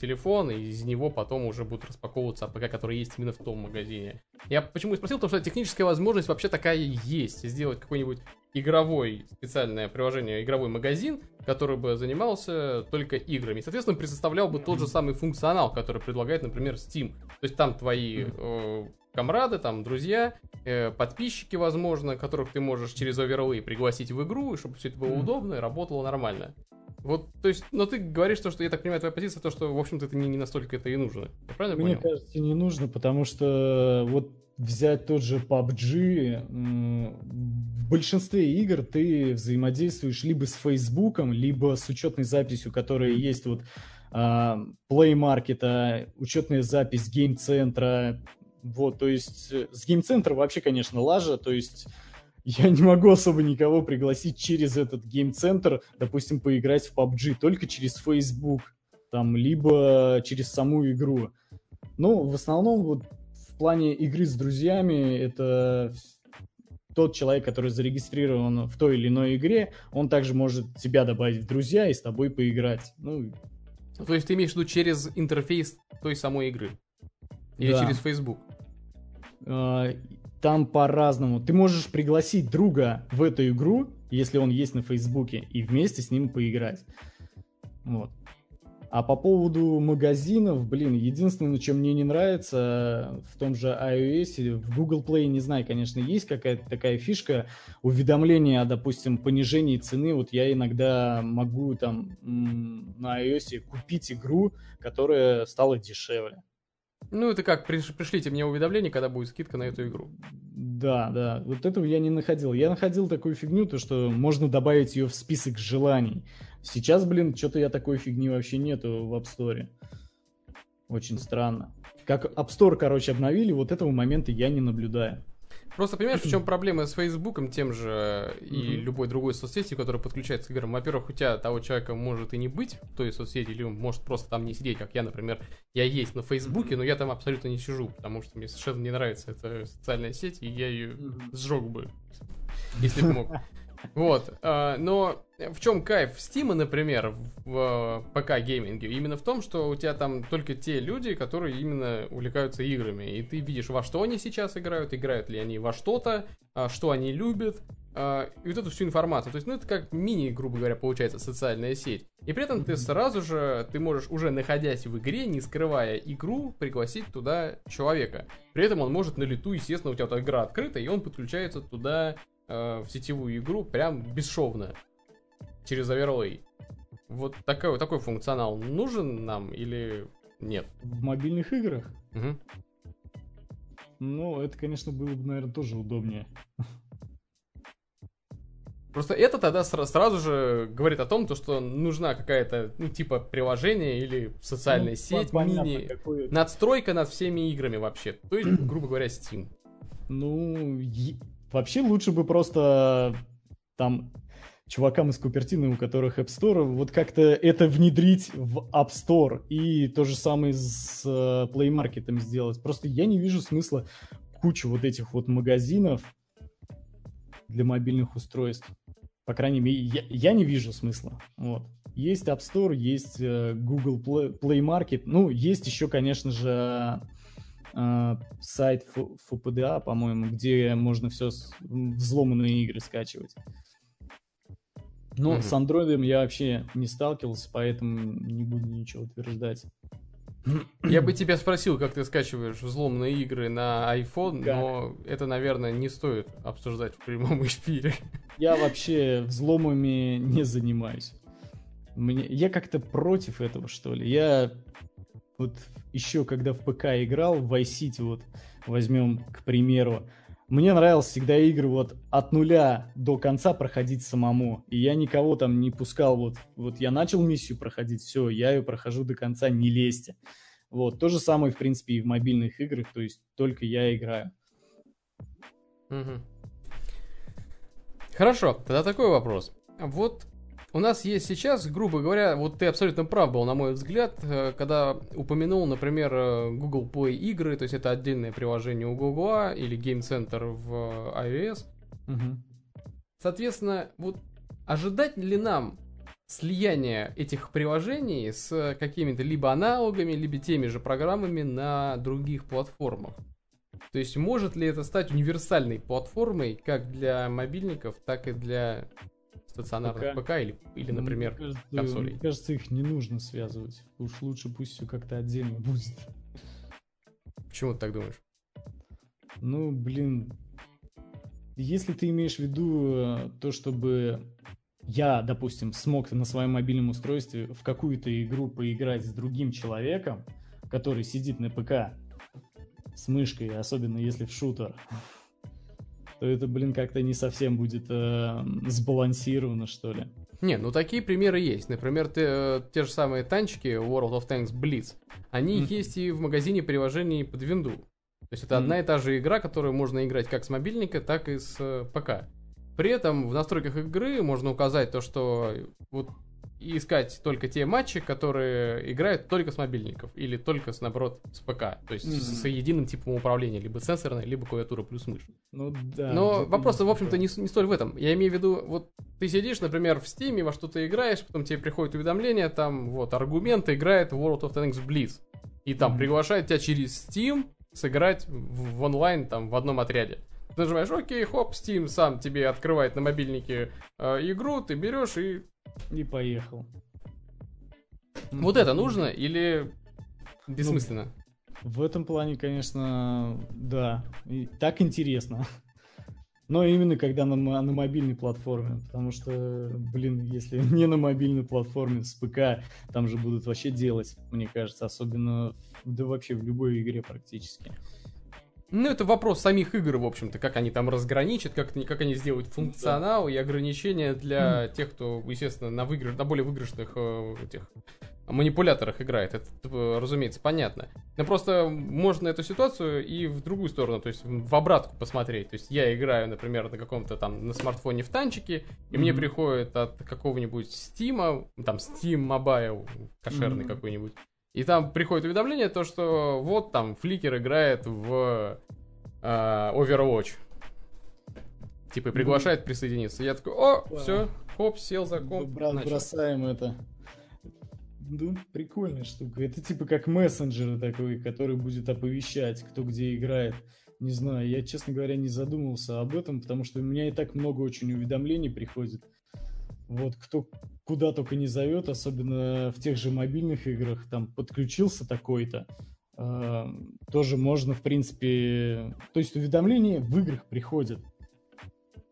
телефон, и из него потом уже будут распаковываться APK, которые есть именно в том магазине. Я почему спросил, потому что техническая возможность вообще такая есть. Сделать какой-нибудь игровой специальное приложение, игровой магазин, который бы занимался только играми. И, соответственно, предоставлял бы тот же самый функционал, который предлагает, например, Steam. То есть там твои э, комрады, там друзья, э, подписчики, возможно, которых ты можешь через оверлей пригласить в игру, и чтобы все это было удобно и работало нормально. Вот, то есть, но ты говоришь то, что я так понимаю, твоя позиция, то, что, в общем-то, это не, не настолько это и нужно. Я правильно Мне понял? кажется, не нужно, потому что вот взять тот же PUBG, в большинстве игр ты взаимодействуешь либо с Фейсбуком, либо с учетной записью, которая есть вот а, Play Market, учетная запись гейм-центра, вот, то есть э, с гейм-центра вообще, конечно, лажа, то есть я не могу особо никого пригласить через этот гейм-центр, допустим, поиграть в PUBG, только через Facebook, там, либо через саму игру. Ну, в основном, вот в плане игры с друзьями, это тот человек, который зарегистрирован в той или иной игре, он также может тебя добавить в друзья и с тобой поиграть. Ну, то есть ты имеешь в виду через интерфейс той самой игры? Или да. через Facebook? А, там по-разному. Ты можешь пригласить друга в эту игру, если он есть на Фейсбуке, и вместе с ним поиграть. Вот. А по поводу магазинов, блин, единственное, чем мне не нравится в том же iOS, в Google Play, не знаю, конечно, есть какая-то такая фишка, уведомления о, допустим, понижении цены. Вот я иногда могу там на iOS купить игру, которая стала дешевле. Ну, это как, пришлите мне уведомление, когда будет скидка на эту игру. Да, да, вот этого я не находил. Я находил такую фигню, то что можно добавить ее в список желаний. Сейчас, блин, что-то я такой фигни вообще нету в App Store. Очень странно. Как App Store, короче, обновили, вот этого момента я не наблюдаю. Просто понимаешь, в чем проблема с Фейсбуком тем же и любой другой соцсети, которая подключается к играм. Во-первых, у тебя того человека может и не быть в той соцсети, или он может просто там не сидеть, как я, например. Я есть на Фейсбуке, но я там абсолютно не сижу, потому что мне совершенно не нравится эта социальная сеть, и я ее сжег бы, если бы мог. Вот. А, но в чем кайф Стима, например, в ПК-гейминге? Именно в том, что у тебя там только те люди, которые именно увлекаются играми. И ты видишь, во что они сейчас играют, играют ли они во что-то, а, что они любят, а, и вот эту всю информацию. То есть, ну, это как мини, грубо говоря, получается, социальная сеть. И при этом ты сразу же, ты можешь, уже находясь в игре, не скрывая игру, пригласить туда человека. При этом он может на лету, естественно, у тебя вот игра открыта, и он подключается туда э, в сетевую игру прям бесшовно через Overlay. Вот такой, такой функционал нужен нам или нет? В мобильных играх? Угу. Ну, это, конечно, было бы, наверное, тоже удобнее. Просто это тогда сразу же говорит о том, то, что нужна какая-то, ну, типа, приложение или социальная ну, сеть, понятно, мини, какое... надстройка над всеми играми вообще. То есть, грубо говоря, Steam. Ну, вообще лучше бы просто там чувакам из Купертины, у которых App Store, вот как-то это внедрить в App Store и то же самое с uh, Play Market сделать. Просто я не вижу смысла кучу вот этих вот магазинов для мобильных устройств. По крайней мере, я, я не вижу смысла. Вот. Есть App Store, есть uh, Google Play, Play Market, ну, есть еще, конечно же, сайт ФПДА, по-моему, где можно все взломанные игры скачивать. Но mm-hmm. с андроидом я вообще не сталкивался, поэтому не буду ничего утверждать. Я бы тебя спросил, как ты скачиваешь взломанные игры на iPhone, как? но это, наверное, не стоит обсуждать в прямом эфире. Я вообще взломами не занимаюсь. Мне... Я как-то против этого, что ли. Я вот еще когда в ПК играл, в Vice вот возьмем, к примеру, мне нравилось всегда игры вот от нуля до конца проходить самому. И я никого там не пускал. Вот, вот я начал миссию проходить, все, я ее прохожу до конца, не лезьте. Вот, то же самое, в принципе, и в мобильных играх, то есть только я играю. Хорошо, тогда такой вопрос. Вот у нас есть сейчас, грубо говоря, вот ты абсолютно прав был, на мой взгляд, э, когда упомянул, например, э, Google Play игры, то есть это отдельное приложение у Google или Game Center в iOS. Угу. Соответственно, вот ожидать ли нам слияние этих приложений с какими-то либо аналогами, либо теми же программами на других платформах? То есть может ли это стать универсальной платформой как для мобильников, так и для стационарных ПК, ПК или, или, например, мне кажется, консолей. Мне кажется, их не нужно связывать. Уж лучше пусть все как-то отдельно будет. Почему ты так думаешь? Ну, блин, если ты имеешь в виду э, то, чтобы я, допустим, смог на своем мобильном устройстве в какую-то игру поиграть с другим человеком, который сидит на ПК с мышкой, особенно если в шутер, то это, блин, как-то не совсем будет э, сбалансировано, что ли. Не, ну такие примеры есть. Например, те, э, те же самые танчики World of Tanks Blitz. Они mm-hmm. есть и в магазине приложений под винду. То есть это mm-hmm. одна и та же игра, которую можно играть как с мобильника, так и с э, ПК. При этом в настройках игры можно указать то, что вот и искать только те матчи, которые играют только с мобильников или только, с, наоборот, с ПК. То есть mm-hmm. с, с единым типом управления, либо сенсорной, либо клавиатура плюс мышь. Ну да. Но вопрос, в общем-то, не, не столь в этом. Я имею в виду, вот ты сидишь, например, в Steam, во что-то играешь, потом тебе приходит уведомление, там вот аргументы играет World of Tanks Blitz. И там mm-hmm. приглашает тебя через Steam сыграть в, в онлайн там в одном отряде. Ты нажимаешь, окей, хоп, Steam сам тебе открывает на мобильнике э, игру, ты берешь и и поехал. Вот это нужно или бессмысленно? Ну, в этом плане, конечно, да. И так интересно. Но именно когда на, на мобильной платформе. Потому что, блин, если не на мобильной платформе, с ПК, там же будут вообще делать, мне кажется. Особенно, да вообще в любой игре практически. Ну, это вопрос самих игр, в общем-то, как они там разграничат, как, как они сделают функционал и ограничения для тех, кто, естественно, на, выигрыш, на более выигрышных э, этих манипуляторах играет. Это, э, разумеется, понятно. Но просто можно эту ситуацию и в другую сторону, то есть в обратку посмотреть. То есть я играю, например, на каком-то там на смартфоне в танчике, и mm-hmm. мне приходит от какого-нибудь Steam, там Steam Mobile, кошерный mm-hmm. какой-нибудь, и там приходит уведомление, то, что вот там Фликер играет в э, Overwatch. Типа и приглашает mm-hmm. присоединиться. Я такой, о, wow. все, хоп, сел за комп. Бра- бросаем это. Ну, прикольная штука. Это типа как мессенджер такой, который будет оповещать, кто где играет. Не знаю, я, честно говоря, не задумывался об этом, потому что у меня и так много очень уведомлений приходит. Вот кто куда только не зовет, особенно в тех же мобильных играх, там подключился такой-то, э, тоже можно, в принципе... То есть уведомления в играх приходят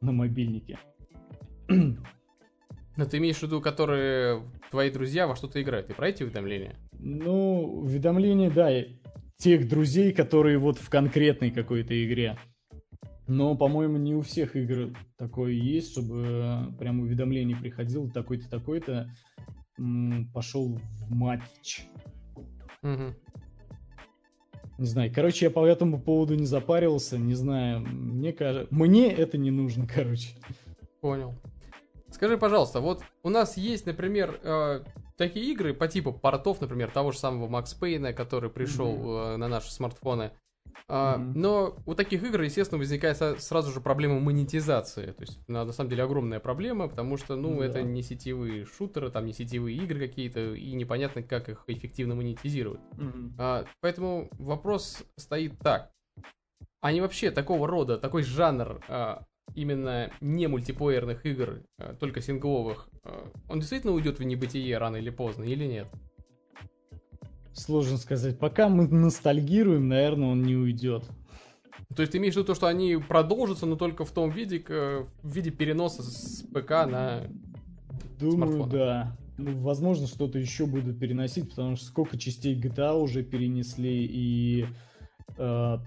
на мобильнике. Но ты имеешь в виду, которые твои друзья во что-то играют. Ты про эти уведомления? Ну, уведомления, да, тех друзей, которые вот в конкретной какой-то игре. Но, по-моему, не у всех игр такое есть, чтобы прям уведомление приходило, такой-то, такой-то пошел в матч. Угу. Не знаю, короче, я по этому поводу не запаривался, не знаю, мне кажется, мне это не нужно, короче. Понял. Скажи, пожалуйста, вот у нас есть, например, э, такие игры по типу портов, например, того же самого Макс Пейна, который пришел mm-hmm. э, на наши смартфоны. Uh, mm-hmm. Но у таких игр, естественно, возникает сразу же проблема монетизации. То есть, на, на самом деле, огромная проблема, потому что, ну, mm-hmm. это не сетевые шутеры, там не сетевые игры какие-то, и непонятно, как их эффективно монетизировать. Mm-hmm. Uh, поэтому вопрос стоит так. Они вообще такого рода, такой жанр uh, именно не мультиплеерных игр, а только сингловых, а, он действительно уйдет в небытие рано или поздно, или нет? Сложно сказать. Пока мы ностальгируем, наверное, он не уйдет. То есть ты имеешь в виду то, что они продолжатся, но только в том виде, в виде переноса с ПК на Думаю, смартфон. да. Ну, возможно, что-то еще будут переносить, потому что сколько частей GTA уже перенесли, и э,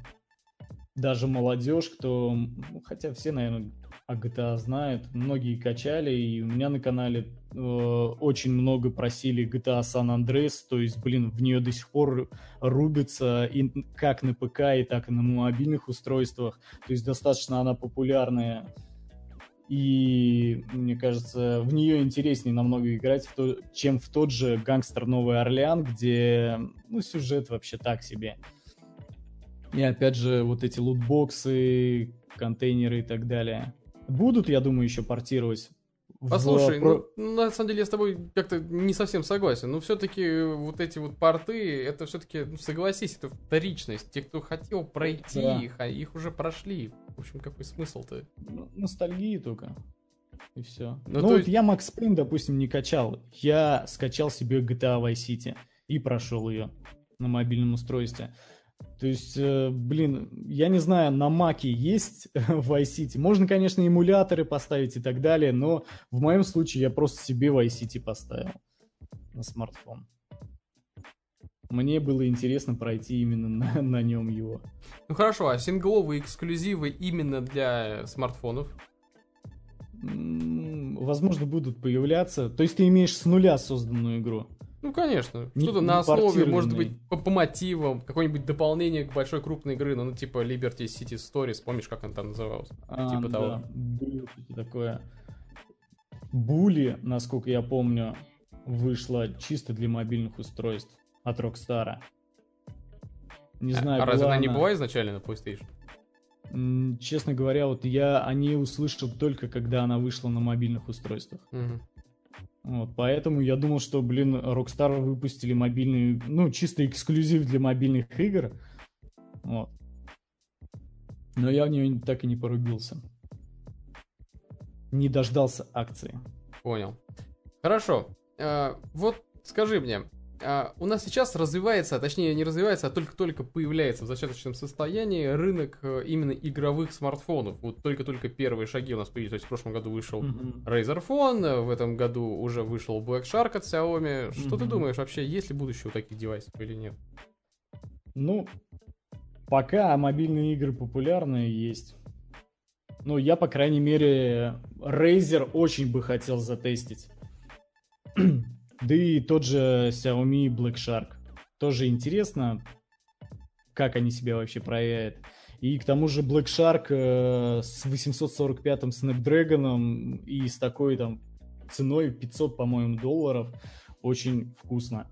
даже молодежь, кто, ну, хотя все, наверное, о GTA знают, многие качали, и у меня на канале э, очень много просили GTA San Andreas, то есть, блин, в нее до сих пор рубится и как на ПК, и так и на мобильных устройствах, то есть достаточно она популярная, и мне кажется, в нее интереснее намного играть, в то, чем в тот же Гангстер Новый Орлеан, где, ну, сюжет вообще так себе. И опять же, вот эти лутбоксы, контейнеры и так далее. Будут, я думаю, еще портировать. Послушай, в... ну, на самом деле я с тобой как-то не совсем согласен. Но все-таки вот эти вот порты, это все-таки, ну, согласись, это вторичность. Те, кто хотел пройти да. их, а их уже прошли. В общем, какой смысл-то? Ну, ностальгии только. И все. Ну, ну вот есть... я Макс Пейн, допустим, не качал. Я скачал себе GTA Vice City и прошел ее на мобильном устройстве. То есть, э, блин, я не знаю, на Маке есть Vice City. Можно, конечно, эмуляторы поставить и так далее, но в моем случае я просто себе Vice City поставил на смартфон. Мне было интересно пройти именно на, на нем его. Ну хорошо, а сингловые эксклюзивы именно для смартфонов? Возможно, будут появляться. То есть ты имеешь с нуля созданную игру? Ну, конечно. Что-то на основе, может быть, по, по мотивам, какое-нибудь дополнение к большой крупной игры, ну, ну типа Liberty City Stories, помнишь, как он там назывался? А, типа да. того. Было такое. Були, насколько я помню, вышла чисто для мобильных устройств от Rockstar. Не а, знаю, а разве она не была изначально на PlayStation? Честно говоря, вот я о ней услышал только когда она вышла на мобильных устройствах. Угу. Вот, поэтому я думал, что, блин, Rockstar выпустили мобильный, ну, чисто эксклюзив для мобильных игр. Вот. Но я в нее так и не порубился. Не дождался акции. Понял. Хорошо. А, вот скажи мне, а, у нас сейчас развивается, точнее не развивается, а только-только появляется в зачаточном состоянии рынок э, именно игровых смартфонов. Вот только-только первые шаги у нас появились. То есть в прошлом году вышел mm-hmm. Razer Phone, в этом году уже вышел Black Shark от Xiaomi. Что mm-hmm. ты думаешь вообще, есть ли будущее у таких девайсов или нет? Ну, пока мобильные игры популярные есть. Ну, я, по крайней мере, Razer очень бы хотел затестить. да и тот же Xiaomi Black Shark. Тоже интересно, как они себя вообще проявят. И к тому же Black Shark э, с 845-м Snapdragon и с такой там ценой 500, по-моему, долларов очень вкусно.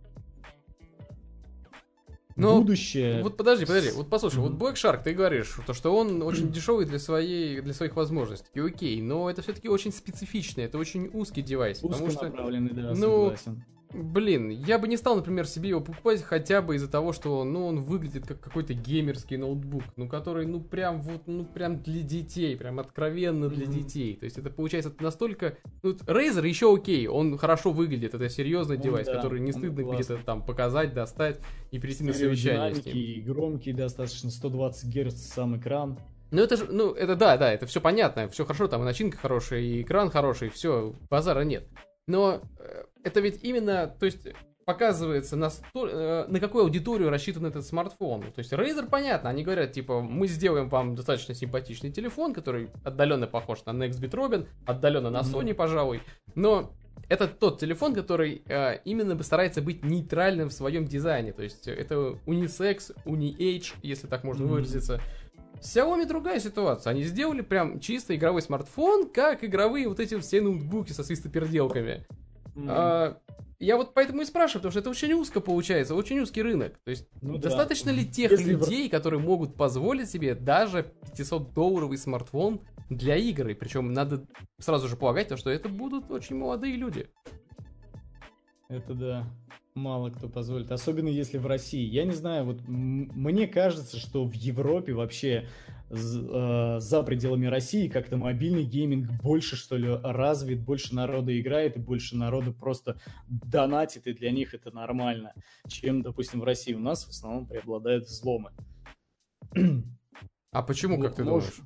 Но будущее. Вот подожди, подожди, вот послушай, mm-hmm. вот Black Shark, ты говоришь, то, что он очень дешевый для своей, для своих возможностей. И окей, но это все-таки очень специфичный, это очень узкий девайс. Потому что, да, ну, согласен. Блин, я бы не стал, например, себе его покупать хотя бы из-за того, что, ну, он выглядит как какой-то геймерский ноутбук, ну, который, ну, прям вот, ну, прям для детей, прям откровенно для mm-hmm. детей. То есть это получается настолько... Ну, Razer еще окей, он хорошо выглядит, это серьезный ну, девайс, да, который не стыдно где-то там показать, достать и прийти на совещание с ним. громкий достаточно, 120 Гц сам экран. Ну это же, ну это да, да, это все понятно, все хорошо, там и начинка хорошая, и экран хороший, все, базара нет. Но э, это ведь именно, то есть показывается на, э, на какую аудиторию рассчитан этот смартфон. То есть Razer, понятно, они говорят, типа, мы сделаем вам достаточно симпатичный телефон, который отдаленно похож на Nextbit Robin, отдаленно на Sony, пожалуй, но это тот телефон, который э, именно старается быть нейтральным в своем дизайне. То есть это унисекс, уни-age, если так можно mm-hmm. выразиться. Xiaomi другая ситуация. Они сделали прям чисто игровой смартфон, как игровые вот эти все ноутбуки со свистоперделками. Mm. А, я вот поэтому и спрашиваю, потому что это очень узко получается, очень узкий рынок. То есть ну, достаточно да. ли тех Если людей, которые могут позволить себе даже 500-долларовый смартфон для игры? Причем надо сразу же полагать, что это будут очень молодые люди. Это да мало кто позволит, особенно если в России. Я не знаю, вот мне кажется, что в Европе вообще э, за пределами России как-то мобильный гейминг больше, что ли, развит, больше народа играет, и больше народа просто донатит, и для них это нормально, чем, допустим, в России. У нас в основном преобладают взломы. А почему, как ты думаешь?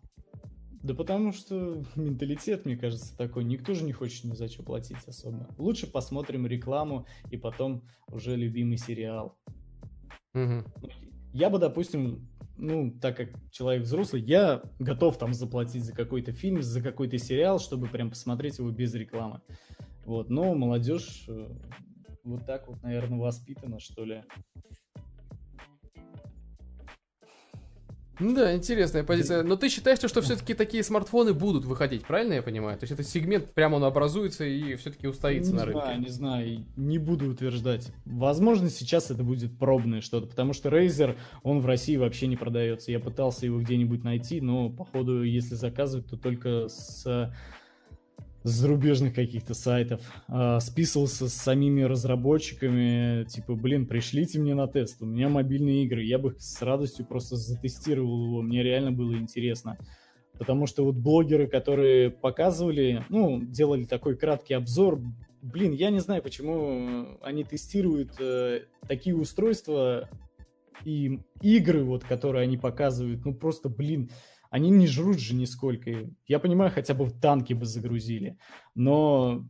Да потому что менталитет, мне кажется, такой. Никто же не хочет ни за что платить особо. Лучше посмотрим рекламу и потом уже любимый сериал. Угу. Я бы, допустим, ну, так как человек взрослый, я готов там заплатить за какой-то фильм, за какой-то сериал, чтобы прям посмотреть его без рекламы. Вот, но молодежь э, вот так вот, наверное, воспитана, что ли. Да, интересная позиция. Но ты считаешь, что все-таки такие смартфоны будут выходить, правильно я понимаю? То есть этот сегмент прямо он образуется и все-таки устоится не на рынке. Не знаю, не знаю, не буду утверждать. Возможно, сейчас это будет пробное что-то, потому что Razer, он в России вообще не продается. Я пытался его где-нибудь найти, но, походу, если заказывать, то только с зарубежных каких-то сайтов, э, списывался с самими разработчиками, типа, блин, пришлите мне на тест, у меня мобильные игры, я бы с радостью просто затестировал его, мне реально было интересно. Потому что вот блогеры, которые показывали, ну, делали такой краткий обзор, блин, я не знаю, почему они тестируют э, такие устройства и игры, вот, которые они показывают, ну, просто, блин, они не жрут же нисколько. Я понимаю, хотя бы в танки бы загрузили, но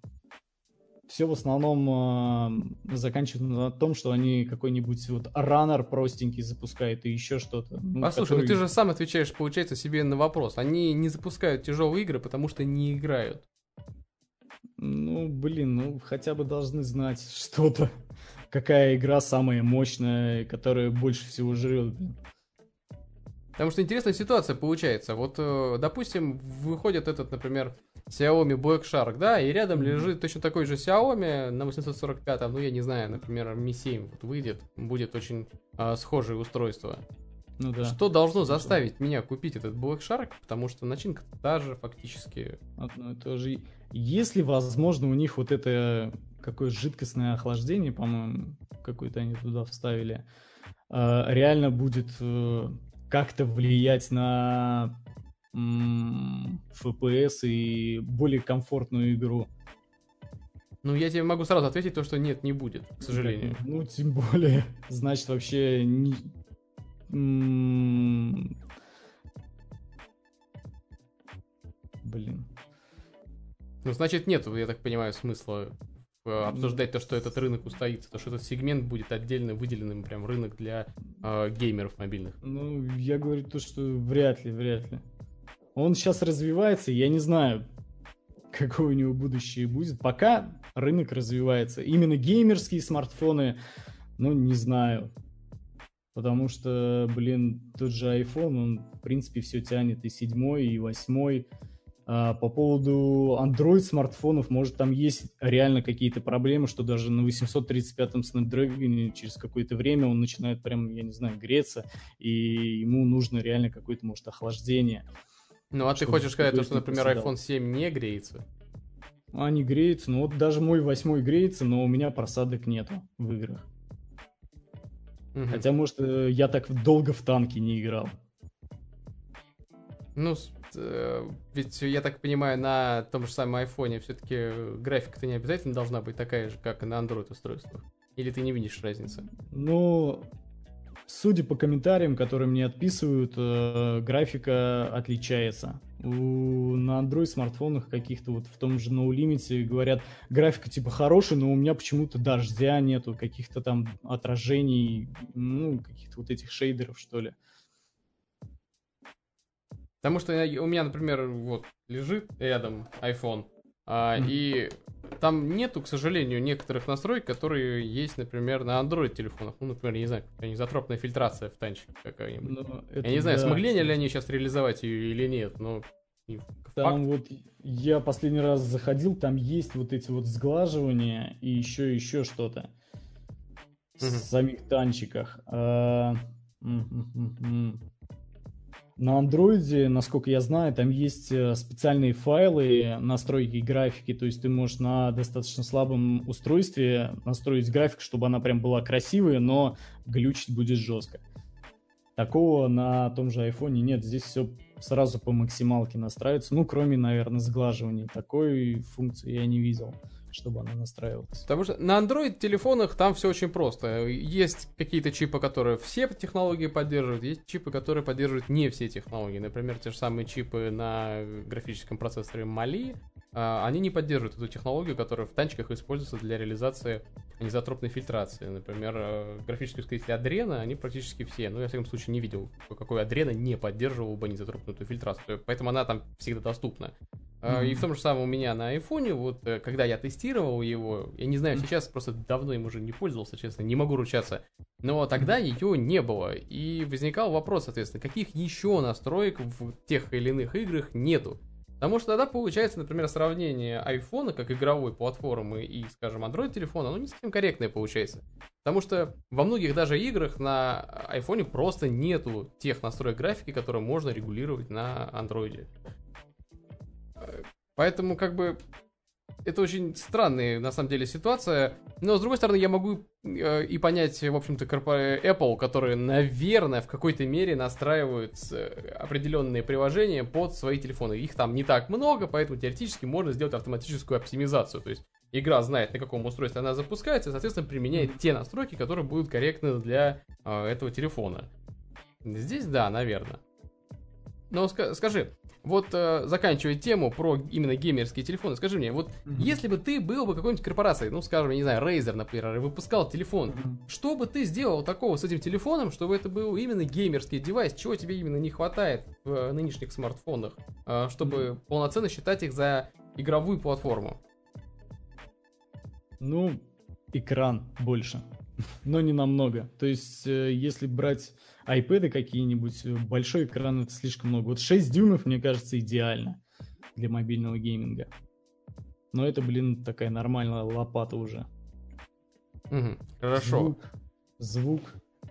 все в основном э, заканчивается на том, что они какой-нибудь вот раннер простенький запускают и еще что-то. Ну, Послушай, который... ну ты же сам отвечаешь, получается, себе на вопрос. Они не запускают тяжелые игры, потому что не играют. Ну, блин, ну хотя бы должны знать что-то. Какая игра самая мощная, которая больше всего жрет. Потому что интересная ситуация получается. Вот, э, допустим, выходит этот, например, Xiaomi Black Shark, да, и рядом лежит точно такой же Xiaomi на 845, ну, я не знаю, например, Mi 7 вот выйдет, будет очень а, схожее устройство. Ну да. Что должно заставить меня купить этот Black Shark, потому что начинка та же фактически. Одно и то же. Если, возможно, у них вот это какое жидкостное охлаждение, по-моему, какое-то они туда вставили, а, реально будет э, как-то влиять на FPS и более комфортную игру. Ну, я тебе могу сразу ответить то, что нет, не будет, к сожалению. Ну, тем более, значит, вообще не... Блин. Ну, значит, нет, я так понимаю, смысла обсуждать то, что этот рынок устоится, то, что этот сегмент будет отдельно выделенным прям рынок для э, геймеров мобильных? Ну, я говорю то, что вряд ли, вряд ли. Он сейчас развивается, я не знаю, какое у него будущее будет. Пока рынок развивается. Именно геймерские смартфоны, ну, не знаю. Потому что, блин, тот же iPhone, он, в принципе, все тянет. И седьмой, и восьмой. А по поводу Android смартфонов, может, там есть реально какие-то проблемы, что даже на 835-м Snapdragon через какое-то время он начинает прям, я не знаю, греться, и ему нужно реально какое-то, может, охлаждение. Ну, а ты хочешь сказать, что, например, iPhone 7 не греется? А, не греется. Ну, вот даже мой восьмой греется, но у меня просадок нету в играх. Угу. Хотя, может, э, я так долго в танки не играл. Ну, ведь, я так понимаю, на том же самом айфоне все-таки графика-то не обязательно должна быть такая же, как и на Android устройствах. Или ты не видишь разницы? Ну, судя по комментариям, которые мне отписывают, э, графика отличается. У, на Android смартфонах каких-то вот в том же No Limit говорят, графика типа хорошая, но у меня почему-то дождя нету, каких-то там отражений, ну, каких-то вот этих шейдеров, что ли. Потому что у меня, например, вот лежит рядом iPhone, а, и там нету, к сожалению, некоторых настроек, которые есть, например, на Android телефонах. Ну, например, я не знаю, изотропная фильтрация в танчике какая-нибудь. Ну, я не знаю, да. смогли ли они сейчас реализовать ее или нет, но там вот я последний раз заходил, там есть вот эти вот сглаживания и еще еще что-то угу. в самих танчиках. А, на андроиде, насколько я знаю, там есть э, специальные файлы настройки графики, то есть ты можешь на достаточно слабом устройстве настроить график, чтобы она прям была красивая, но глючить будет жестко. Такого на том же айфоне нет, здесь все сразу по максималке настраивается, ну, кроме, наверное, сглаживания. Такой функции я не видел чтобы она настраивалась. Потому что на Android телефонах там все очень просто. Есть какие-то чипы, которые все технологии поддерживают, есть чипы, которые поддерживают не все технологии. Например, те же самые чипы на графическом процессоре Mali, а, они не поддерживают эту технологию, которая в танчиках используется для реализации анизотропной фильтрации. Например, э, графические ускорители Adreno, они практически все, ну, я в всяком случае не видел, какой Adreno не поддерживал бы анизотропную фильтрацию, поэтому она там всегда доступна. Mm-hmm. И в том же самом у меня на айфоне, вот э, когда я тестировал его, я не знаю, сейчас просто давно им уже не пользовался, честно, не могу ручаться, но тогда ее не было. И возникал вопрос, соответственно, каких еще настроек в тех или иных играх нету. Потому что тогда получается, например, сравнение iPhone как игровой платформы и, скажем, Android телефона, оно не совсем корректное получается. Потому что во многих даже играх на iPhone просто нету тех настроек графики, которые можно регулировать на Android. Поэтому, как бы, это очень странная, на самом деле, ситуация. Но, с другой стороны, я могу э, и понять, в общем-то, Apple, которые, наверное, в какой-то мере настраивают э, определенные приложения под свои телефоны. Их там не так много, поэтому теоретически можно сделать автоматическую оптимизацию. То есть игра знает, на каком устройстве она запускается, и, соответственно, применяет те настройки, которые будут корректны для э, этого телефона. Здесь да, наверное. Но ска- скажи, вот э, заканчивая тему про именно геймерские телефоны, скажи мне, вот mm-hmm. если бы ты был бы какой-нибудь корпорацией, ну, скажем, я не знаю, Razer, например, и выпускал телефон, mm-hmm. что бы ты сделал такого с этим телефоном, чтобы это был именно геймерский девайс, чего тебе именно не хватает в э, нынешних смартфонах, э, чтобы mm-hmm. полноценно считать их за игровую платформу? Ну, экран больше, но не намного. То есть, э, если брать iPad какие-нибудь, э, большой экран это слишком много. Вот 6 дюймов, мне кажется, идеально для мобильного гейминга. Но это, блин, такая нормальная лопата уже. Угу, хорошо. Звук, звук,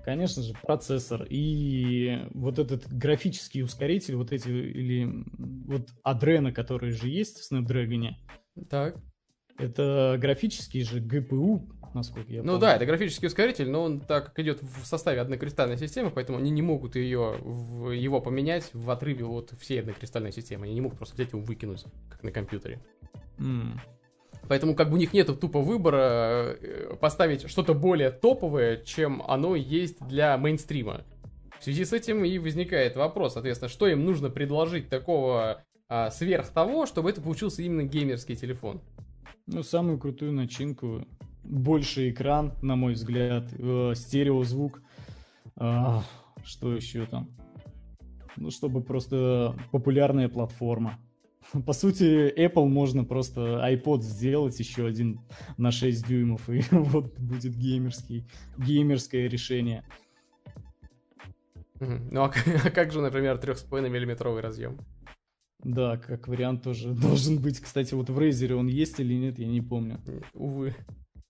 конечно же, процессор и вот этот графический ускоритель, вот эти, или вот Adreno, который же есть в Snapdragon. Так. Это графический же GPU, насколько я ну, помню. Ну да, это графический ускоритель, но он так как идет в составе однокристальной системы, поэтому они не могут ее, его поменять в отрыве от всей однокристальной системы. Они не могут просто взять его выкинуть, как на компьютере. Mm. Поэтому как бы у них нет тупо выбора э, поставить что-то более топовое, чем оно есть для мейнстрима. В связи с этим и возникает вопрос, соответственно, что им нужно предложить такого а, сверх того, чтобы это получился именно геймерский телефон. Ну, самую крутую начинку больше экран, на мой взгляд, э, стереозвук. А, что еще там? Ну, чтобы просто популярная платформа. По сути, Apple можно просто iPod сделать еще один на 6 дюймов, и вот будет геймерский, геймерское решение. Ну а, а как же, например, 3,5 миллиметровый разъем? Да, как вариант тоже должен быть. Кстати, вот в Razer он есть или нет, я не помню. Увы.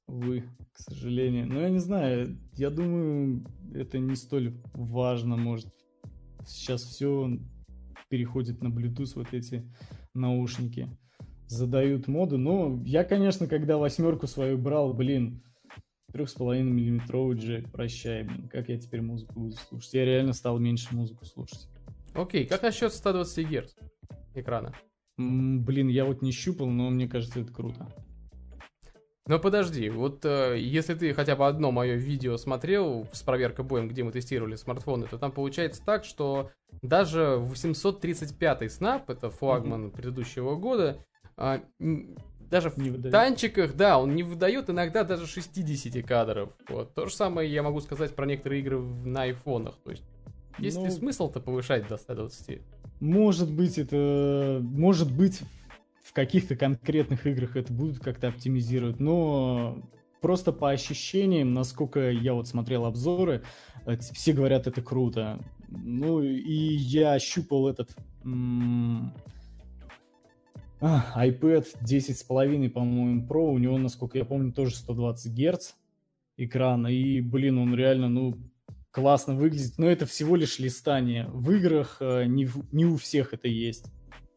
Увы, к сожалению. Но я не знаю, я думаю, это не столь важно, может. Сейчас все переходит на Bluetooth, вот эти наушники. Задают моду. Но я, конечно, когда восьмерку свою брал, блин, трех с половиной миллиметровый джек, прощай, блин, как я теперь музыку буду слушать? Я реально стал меньше музыку слушать. Окей, как насчет 120 Гц экрана? М, блин, я вот не щупал, но мне кажется, это круто. Но подожди, вот э, если ты хотя бы одно мое видео смотрел с проверкой боем, где мы тестировали смартфоны, то там получается так, что даже 835 Snap, это флагман mm-hmm. предыдущего года, э, даже не в выдает. танчиках, да, он не выдает иногда даже 60 кадров. Вот. То же самое я могу сказать про некоторые игры на айфонах. То есть, есть ну, ли смысл-то повышать до 120? Может быть, это... Может быть, каких-то конкретных играх это будут как-то оптимизировать, но просто по ощущениям, насколько я вот смотрел обзоры, э, все говорят, это круто. Ну, и я щупал этот м- а, iPad 10,5, по-моему, Pro, у него, насколько я помню, тоже 120 Гц экрана, и, блин, он реально, ну, классно выглядит, но это всего лишь листание. В играх э, не, не у всех это есть.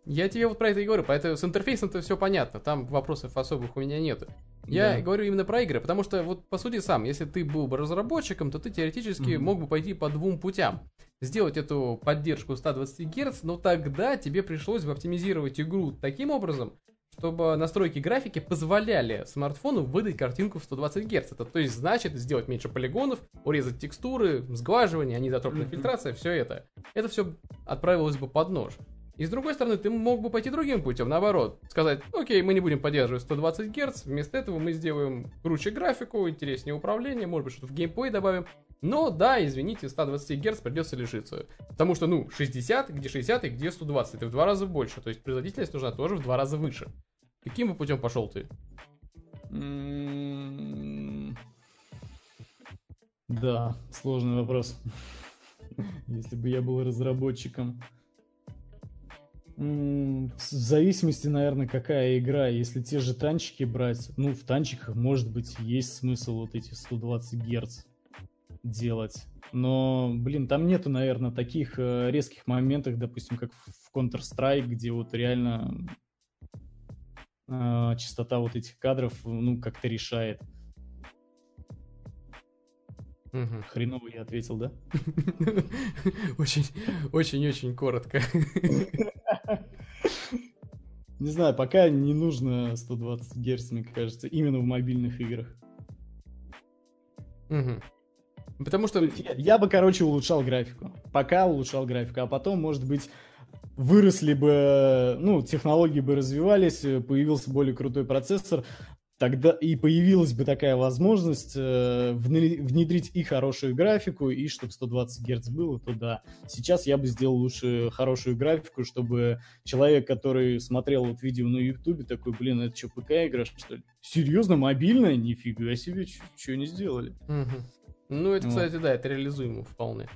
Я тебе вот про это и говорю, поэтому с интерфейсом-то все понятно, там вопросов особых у меня нет. Я да. говорю именно про игры, потому что вот по сути сам, если ты был бы разработчиком, то ты теоретически mm-hmm. мог бы пойти по двум путям. Сделать эту поддержку 120 Гц, но тогда тебе пришлось бы оптимизировать игру таким образом, чтобы настройки графики позволяли смартфону выдать картинку в 120 Гц. Это то есть значит сделать меньше полигонов, урезать текстуры, сглаживание, анизотропная mm-hmm. фильтрация, все это. Это все отправилось бы под нож. И с другой стороны, ты мог бы пойти другим путем, наоборот. Сказать, окей, мы не будем поддерживать 120 Гц, вместо этого мы сделаем круче графику, интереснее управление, может быть, что-то в геймплей добавим. Но да, извините, 120 Гц придется лишиться. Потому что, ну, 60, где 60 и где 120, это в два раза больше. То есть производительность нужна тоже в два раза выше. Каким бы путем пошел ты? Да, сложный вопрос. Если бы я был разработчиком. В зависимости, наверное, какая игра. Если те же танчики брать, ну, в танчиках, может быть, есть смысл вот эти 120 Гц делать. Но, блин, там нету, наверное, таких э, резких моментов, допустим, как в Counter-Strike, где вот реально э, частота вот этих кадров, ну, как-то решает. Угу. Хреново я ответил, да? Очень, очень-очень коротко. Не знаю, пока не нужно 120 Гц, мне кажется, именно в мобильных играх. Угу. Потому что... Я, я бы, короче, улучшал графику. Пока улучшал графику, а потом, может быть, выросли бы, ну, технологии бы развивались, появился более крутой процессор, тогда и появилась бы такая возможность э, внедрить и хорошую графику, и чтобы 120 Гц было, то да. Сейчас я бы сделал лучше хорошую графику, чтобы человек, который смотрел вот видео на Ютубе, такой, блин, это что, ПК-игра, что ли? Серьезно, мобильная? Нифига себе, что не сделали. Угу. Ну, это, кстати, вот. да, это реализуемо вполне.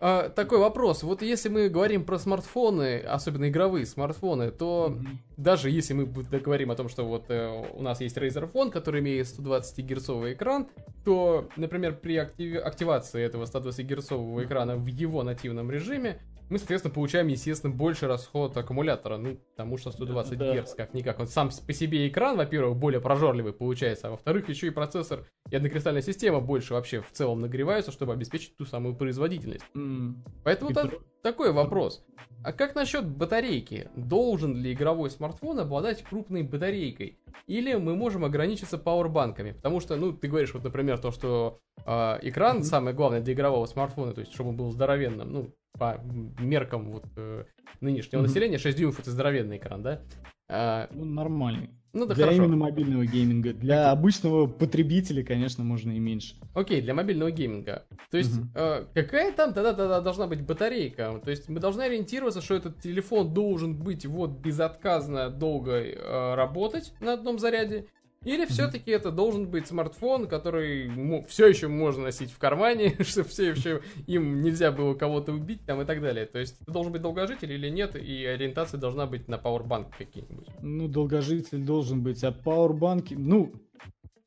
А, такой вопрос. Вот если мы говорим про смартфоны, особенно игровые смартфоны, то mm-hmm. Даже если мы говорим о том, что вот э, у нас есть Razer Phone, который имеет 120 герцовый экран, то, например, при актив... активации этого 120 герцового экрана в его нативном режиме мы, соответственно, получаем, естественно, больше расход аккумулятора, ну, потому что 120 да. Гц, как-никак. Он сам по себе экран, во-первых, более прожорливый получается, а во-вторых, еще и процессор и однокристальная система больше вообще в целом нагреваются, чтобы обеспечить ту самую производительность. Mm. Поэтому та- такой вопрос. А как насчет батарейки? Должен ли игровой смартфон обладать крупной батарейкой? Или мы можем ограничиться пауэрбанками? Потому что, ну, ты говоришь, вот, например, то, что э, экран mm-hmm. самое главное для игрового смартфона, то есть, чтобы он был здоровенным, ну, по меркам вот, э, нынешнего mm-hmm. населения, 6 дюймов это здоровенный экран, да? А, ну, нормальный. Ну да, для хорошо. именно мобильного гейминга. Для okay. обычного потребителя, конечно, можно и меньше. Окей, okay, для мобильного гейминга. То есть, uh-huh. э, какая там тогда, тогда должна быть батарейка? То есть, мы должны ориентироваться, что этот телефон должен быть вот безотказно долго э, работать на одном заряде, или все-таки это должен быть смартфон, который все еще можно носить в кармане, чтобы все еще им нельзя было кого-то убить там и так далее. То есть это должен быть долгожитель или нет, и ориентация должна быть на пауэрбанк какие-нибудь. Ну, долгожитель должен быть, а пауэрбанки, ну,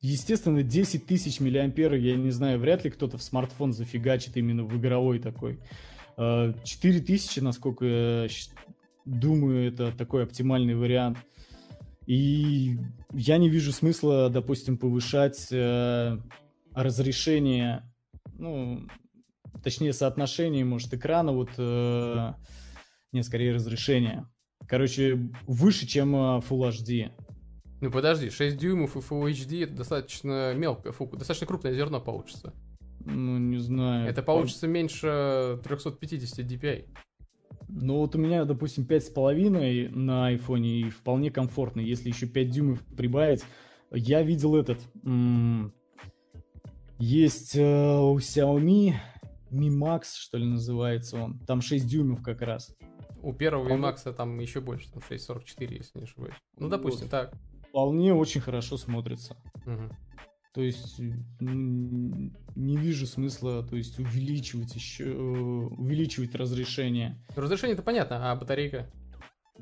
естественно, 10 тысяч миллиампер, я не знаю, вряд ли кто-то в смартфон зафигачит именно в игровой такой. 4 а, тысячи, насколько я думаю, это такой оптимальный вариант. И я не вижу смысла, допустим, повышать э, разрешение, ну, точнее, соотношение, может, экрана, вот, э, не, скорее, разрешение. Короче, выше, чем э, Full HD. Ну подожди, 6 дюймов и Full HD это достаточно мелкое, фу, достаточно крупное зерно получится. Ну, не знаю. Это получится меньше 350 DPI. Ну вот у меня, допустим, 5,5 на айфоне и вполне комфортно. Если еще 5 дюймов прибавить, я видел этот... есть э, у Xiaomi Mi Max, что ли, называется он. Там 6 дюймов как раз. У первого Mi Max там еще больше, там 6,44, если не ошибаюсь. Ну, допустим, вот. так. Вполне очень хорошо смотрится. Угу. То есть не вижу смысла, то есть увеличивать еще, э, увеличивать разрешение. Разрешение это понятно, а батарейка?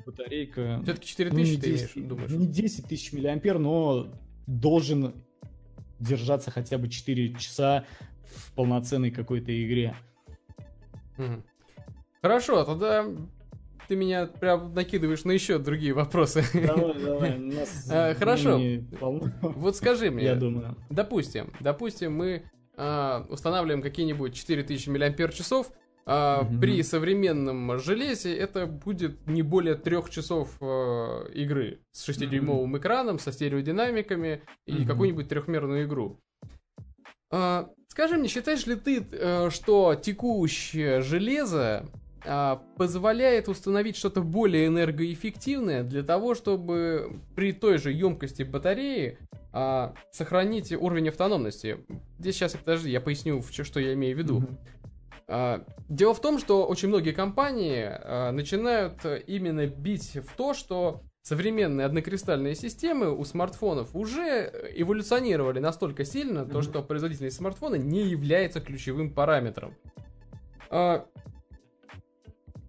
Батарейка... Все-таки 4000 ну, ты 10, имеешь, думаешь? Не 10 тысяч миллиампер, но должен держаться хотя бы 4 часа в полноценной какой-то игре. Угу. Хорошо, тогда ты меня прям накидываешь на еще другие вопросы. Давай, давай. А, хорошо. Вот скажи мне. Я думаю. Допустим, допустим, мы а, устанавливаем какие-нибудь 4000 мАч, а, При современном железе это будет не более трех часов э, игры с 6-дюймовым экраном, со стереодинамиками и какую-нибудь трехмерную игру. скажи мне, считаешь ли ты, э, что текущее железо позволяет установить что-то более энергоэффективное для того, чтобы при той же емкости батареи а, сохранить уровень автономности. Здесь сейчас, подожди, я поясню, что я имею в виду. А, дело в том, что очень многие компании а, начинают именно бить в то, что современные однокристальные системы у смартфонов уже эволюционировали настолько сильно, mm-hmm. то, что производительность смартфона не является ключевым параметром.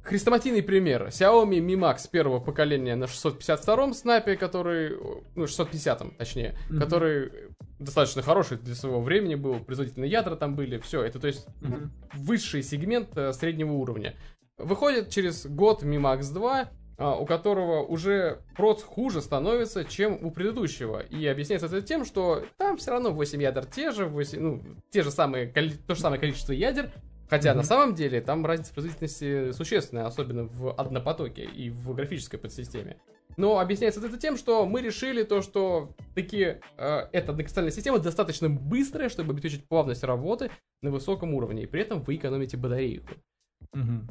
Хрестоматийный пример. Xiaomi Mi Max первого поколения на 652-м снапе, который... Ну, 650-м, точнее. Mm-hmm. Который достаточно хороший для своего времени был. Производительные ядра там были. Все, это то есть mm-hmm. высший сегмент э, среднего уровня. Выходит через год Mi Max 2, а, у которого уже проц хуже становится, чем у предыдущего. И объясняется это тем, что там все равно 8 ядер те же, 8, ну, те же самые, то же самое количество ядер, Хотя mm-hmm. на самом деле там разница производительности существенная, особенно в однопотоке и в графической подсистеме. Но объясняется это тем, что мы решили то, что таки э, эта однокристальная система достаточно быстрая, чтобы обеспечить плавность работы на высоком уровне, и при этом вы экономите батарейку. Угу.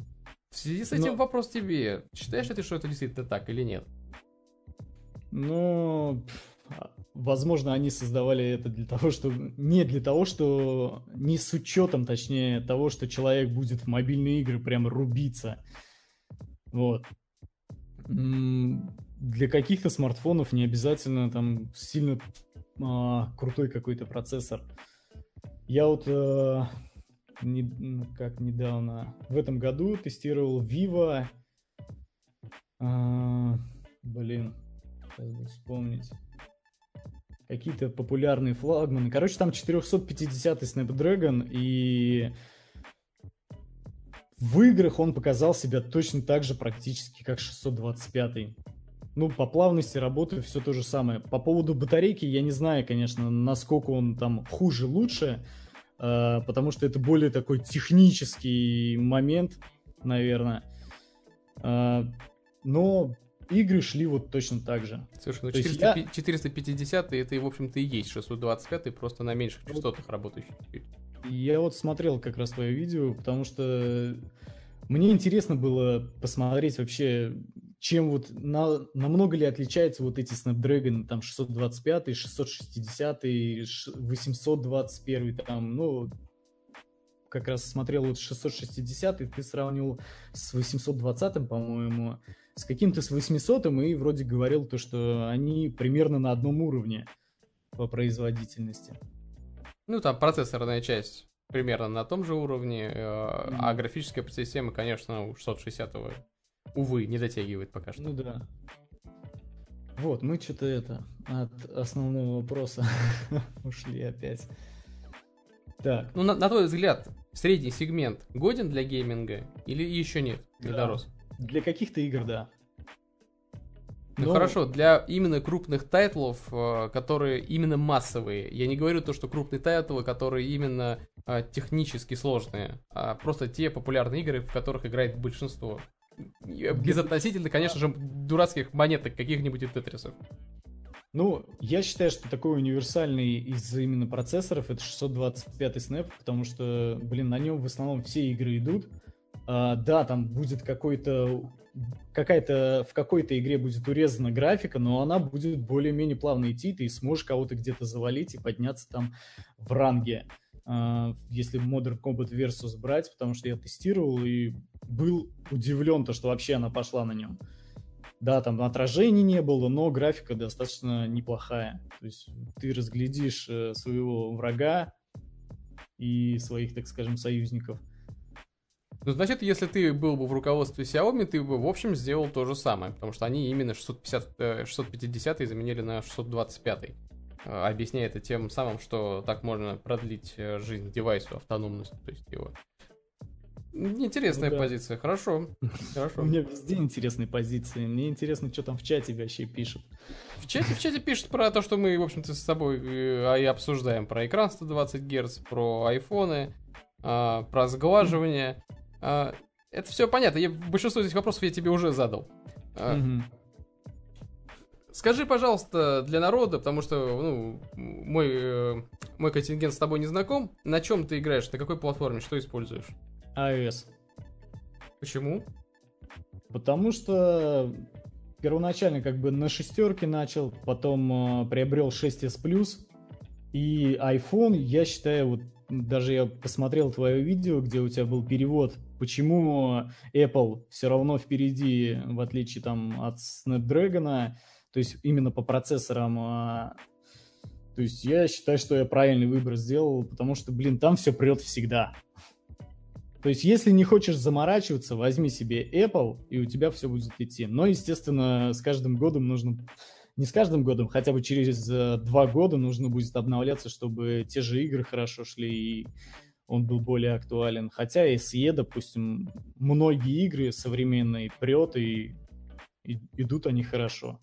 В связи с этим Но... вопрос тебе. Считаешь ли ты, что это действительно так или нет? Ну, Возможно, они создавали это для того, что не для того, что не с учетом, точнее, того, что человек будет в мобильные игры прям рубиться. Вот. Для каких-то смартфонов не обязательно там сильно а, крутой какой-то процессор. Я вот а, не, как недавно в этом году тестировал Vivo. А, блин, сейчас бы вспомнить какие-то популярные флагманы. Короче, там 450-й Snapdragon, и в играх он показал себя точно так же практически, как 625-й. Ну, по плавности работы все то же самое. По поводу батарейки я не знаю, конечно, насколько он там хуже, лучше, э, потому что это более такой технический момент, наверное. Э, но игры шли вот точно так же. Слушай, ну 400, я... 450 это, в общем-то, и есть 625 просто на меньших частотах работающий Я вот смотрел как раз твое видео, потому что мне интересно было посмотреть вообще, чем вот на, намного ли отличаются вот эти Snapdragon там 625, 660, 821 там, ну, как раз смотрел вот 660, и ты сравнивал с 820, по-моему, с каким-то с 800, и вроде говорил то, что они примерно на одном уровне по производительности. Ну, там процессорная часть примерно на том же уровне, mm-hmm. а графическая система, конечно, у 660 увы, не дотягивает пока что. Ну да. Вот, мы что-то это от основного вопроса ушли опять. Так. Ну, на, на твой взгляд, средний сегмент годен для гейминга или еще нет для да. дорос? Для каких-то игр, да. Ну Но... хорошо, для именно крупных тайтлов, э, которые именно массовые. Я не говорю то, что крупные тайтлы, которые именно э, технически сложные, а просто те популярные игры, в которых играет большинство. Безотносительно, конечно же, дурацких монеток каких-нибудь и тетрисов. Ну, я считаю, что такой универсальный из именно процессоров это 625 Snap, потому что, блин, на нем в основном все игры идут. А, да, там будет какой-то какая-то в какой-то игре будет урезана графика, но она будет более-менее плавно идти, ты сможешь кого-то где-то завалить и подняться там в ранге. Uh, если Modern Combat Versus брать, потому что я тестировал и был удивлен, то, что вообще она пошла на нем. Да, там отражений не было, но графика достаточно неплохая. То есть ты разглядишь э, своего врага и своих, так скажем, союзников. Ну, значит, если ты был бы в руководстве Xiaomi, ты бы, в общем, сделал то же самое, потому что они именно 650, 650 э, заменили на 625. Э, объясняя это тем самым, что так можно продлить э, жизнь девайсу, автономность, то есть его. Интересная ну, да. позиция, хорошо. хорошо. У меня везде интересные позиции. Мне интересно, что там в чате вообще пишут. В чате, в чате пишут про то, что мы, в общем-то, с собой а, и обсуждаем. Про экран 120 Гц, про айфоны, а, про сглаживание. А, это все понятно. Я, большинство этих вопросов я тебе уже задал. Угу. Скажи, пожалуйста, для народа, потому что ну, мой, э, мой контингент с тобой не знаком, на чем ты играешь, на какой платформе, что используешь? iOS. Почему? Потому что первоначально как бы на шестерке начал, потом э, приобрел 6s Plus и iPhone, я считаю, вот даже я посмотрел твое видео, где у тебя был перевод, почему Apple все равно впереди, в отличие там от Snapdragon, то есть именно по процессорам. А, то есть я считаю, что я правильный выбор сделал, потому что, блин, там все прет всегда. То есть, если не хочешь заморачиваться, возьми себе Apple, и у тебя все будет идти. Но, естественно, с каждым годом нужно... Не с каждым годом, хотя бы через э, два года нужно будет обновляться, чтобы те же игры хорошо шли и он был более актуален. Хотя SE, допустим, многие игры современные прет и, и идут они хорошо.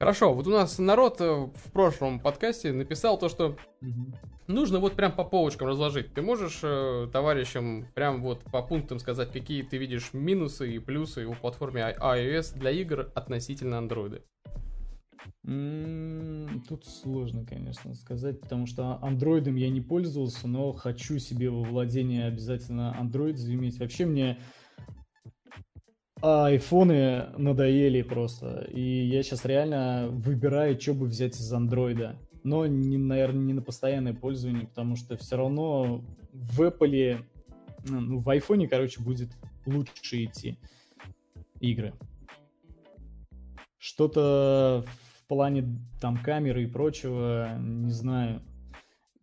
Хорошо, вот у нас народ э, в прошлом подкасте написал то, что угу. нужно вот прям по полочкам разложить. Ты можешь э, товарищам прям вот по пунктам сказать, какие ты видишь минусы и плюсы у платформы iOS для игр относительно Android? Тут сложно, конечно, сказать, потому что андроидом я не пользовался, но хочу себе во владение обязательно Android заиметь. Вообще мне айфоны надоели просто. И я сейчас реально выбираю, что бы взять из андроида. Но, не, наверное, не на постоянное пользование, потому что все равно в Apple, ну, в айфоне, короче, будет лучше идти игры. Что-то в плане там камеры и прочего, не знаю.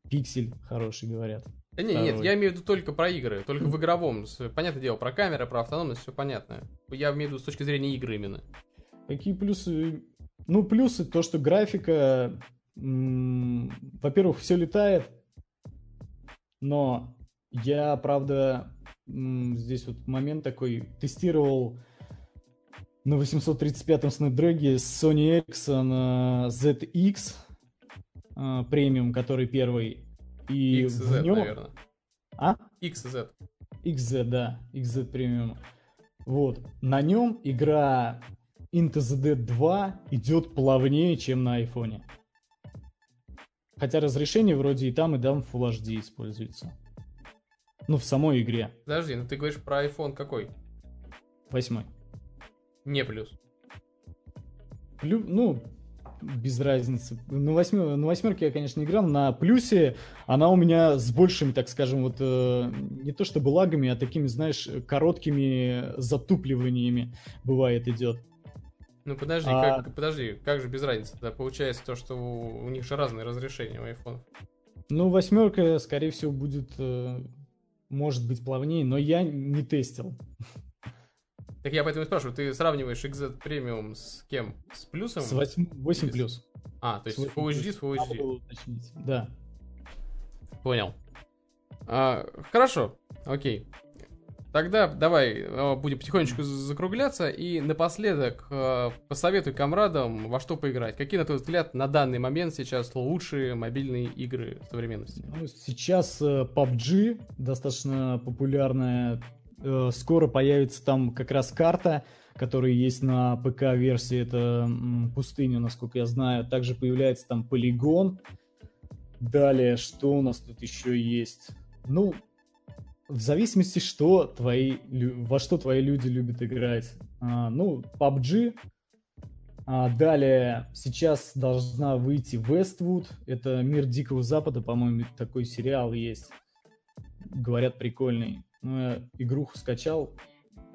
Пиксель хороший, говорят. Да не, нет, я имею в виду только про игры, только в игровом. Понятное дело, про камеры, про автономность, все понятно. Я имею в виду с точки зрения игры именно. Какие плюсы? Ну, плюсы то, что графика, во-первых, все летает, но я, правда, здесь вот момент такой, тестировал на 835-м Snapdragon Sony Ericsson ZX премиум, который первый, и XZ, в нем... наверное. А? XZ. XZ, да. XZ премиум. Вот. На нем игра Into the Dead 2 идет плавнее, чем на айфоне. Хотя разрешение вроде и там, и там Full HD используется. Ну, в самой игре. Подожди, ну ты говоришь про iPhone какой? Восьмой. Не плюс. Плю, ну, без разницы. На, восьмер, на восьмерке я, конечно, не играл. На плюсе она у меня с большими, так скажем, вот э, не то чтобы лагами, а такими, знаешь, короткими затупливаниями бывает идет. Ну подожди, а... как, подожди, как же без разницы? Да, получается то, что у, у них же разные разрешения у iPhone. Ну, восьмерка, скорее всего, будет, э, может быть, плавнее, но я не тестил. Так я поэтому и спрашиваю, ты сравниваешь XZ Premium с кем? С плюсом? С 8, 8 плюс. А, то есть Full HD с Full HD. Да. Понял. А, хорошо, окей. Тогда давай а, будем потихонечку закругляться и напоследок а, посоветуй комрадам, во что поиграть. Какие, на твой взгляд, на данный момент сейчас лучшие мобильные игры современности? Ну, сейчас э, PUBG достаточно популярная Э, скоро появится там как раз карта, которая есть на ПК-версии, это пустыня, насколько я знаю. Также появляется там полигон. Далее, что у нас тут еще есть? Ну, в зависимости, что твои, во что твои люди любят играть. А, ну, PUBG. А, далее, сейчас должна выйти Westwood. Это Мир Дикого Запада, по-моему, такой сериал есть. Говорят, прикольный. Ну, игруху скачал,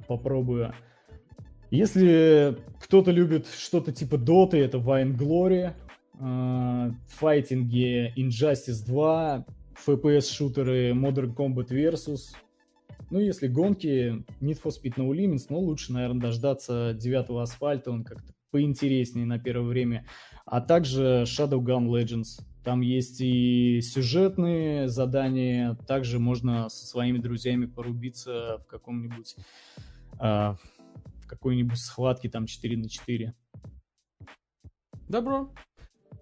попробую. Если кто-то любит что-то типа Доты, это Vine Glory, э, файтинги Injustice 2, FPS-шутеры Modern Combat Versus. Ну, если гонки, Need for Speed No Limits, но лучше, наверное, дождаться девятого асфальта, он как-то поинтереснее на первое время. А также Shadowgun Legends. Там есть и сюжетные задания, также можно со своими друзьями порубиться в каком-нибудь э, в какой-нибудь схватке там 4 на 4. Добро.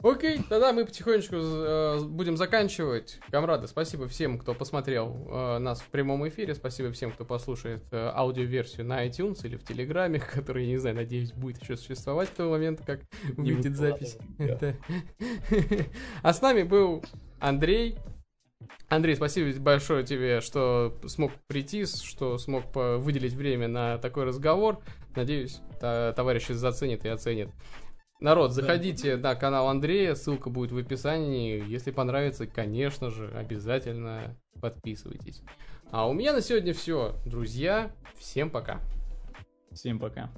Окей, тогда мы потихонечку э, будем заканчивать. Камрады, спасибо всем, кто посмотрел э, нас в прямом эфире. Спасибо всем, кто послушает э, аудиоверсию на iTunes или в Телеграме, который, я не знаю, надеюсь, будет еще существовать к тому моменту, как не выйдет запись. А с нами был Андрей. Андрей, спасибо большое тебе, что смог прийти, что смог выделить время на такой разговор. Надеюсь, товарищи заценят и оценят. Народ, заходите на канал Андрея, ссылка будет в описании. Если понравится, конечно же, обязательно подписывайтесь. А у меня на сегодня все, друзья. Всем пока. Всем пока.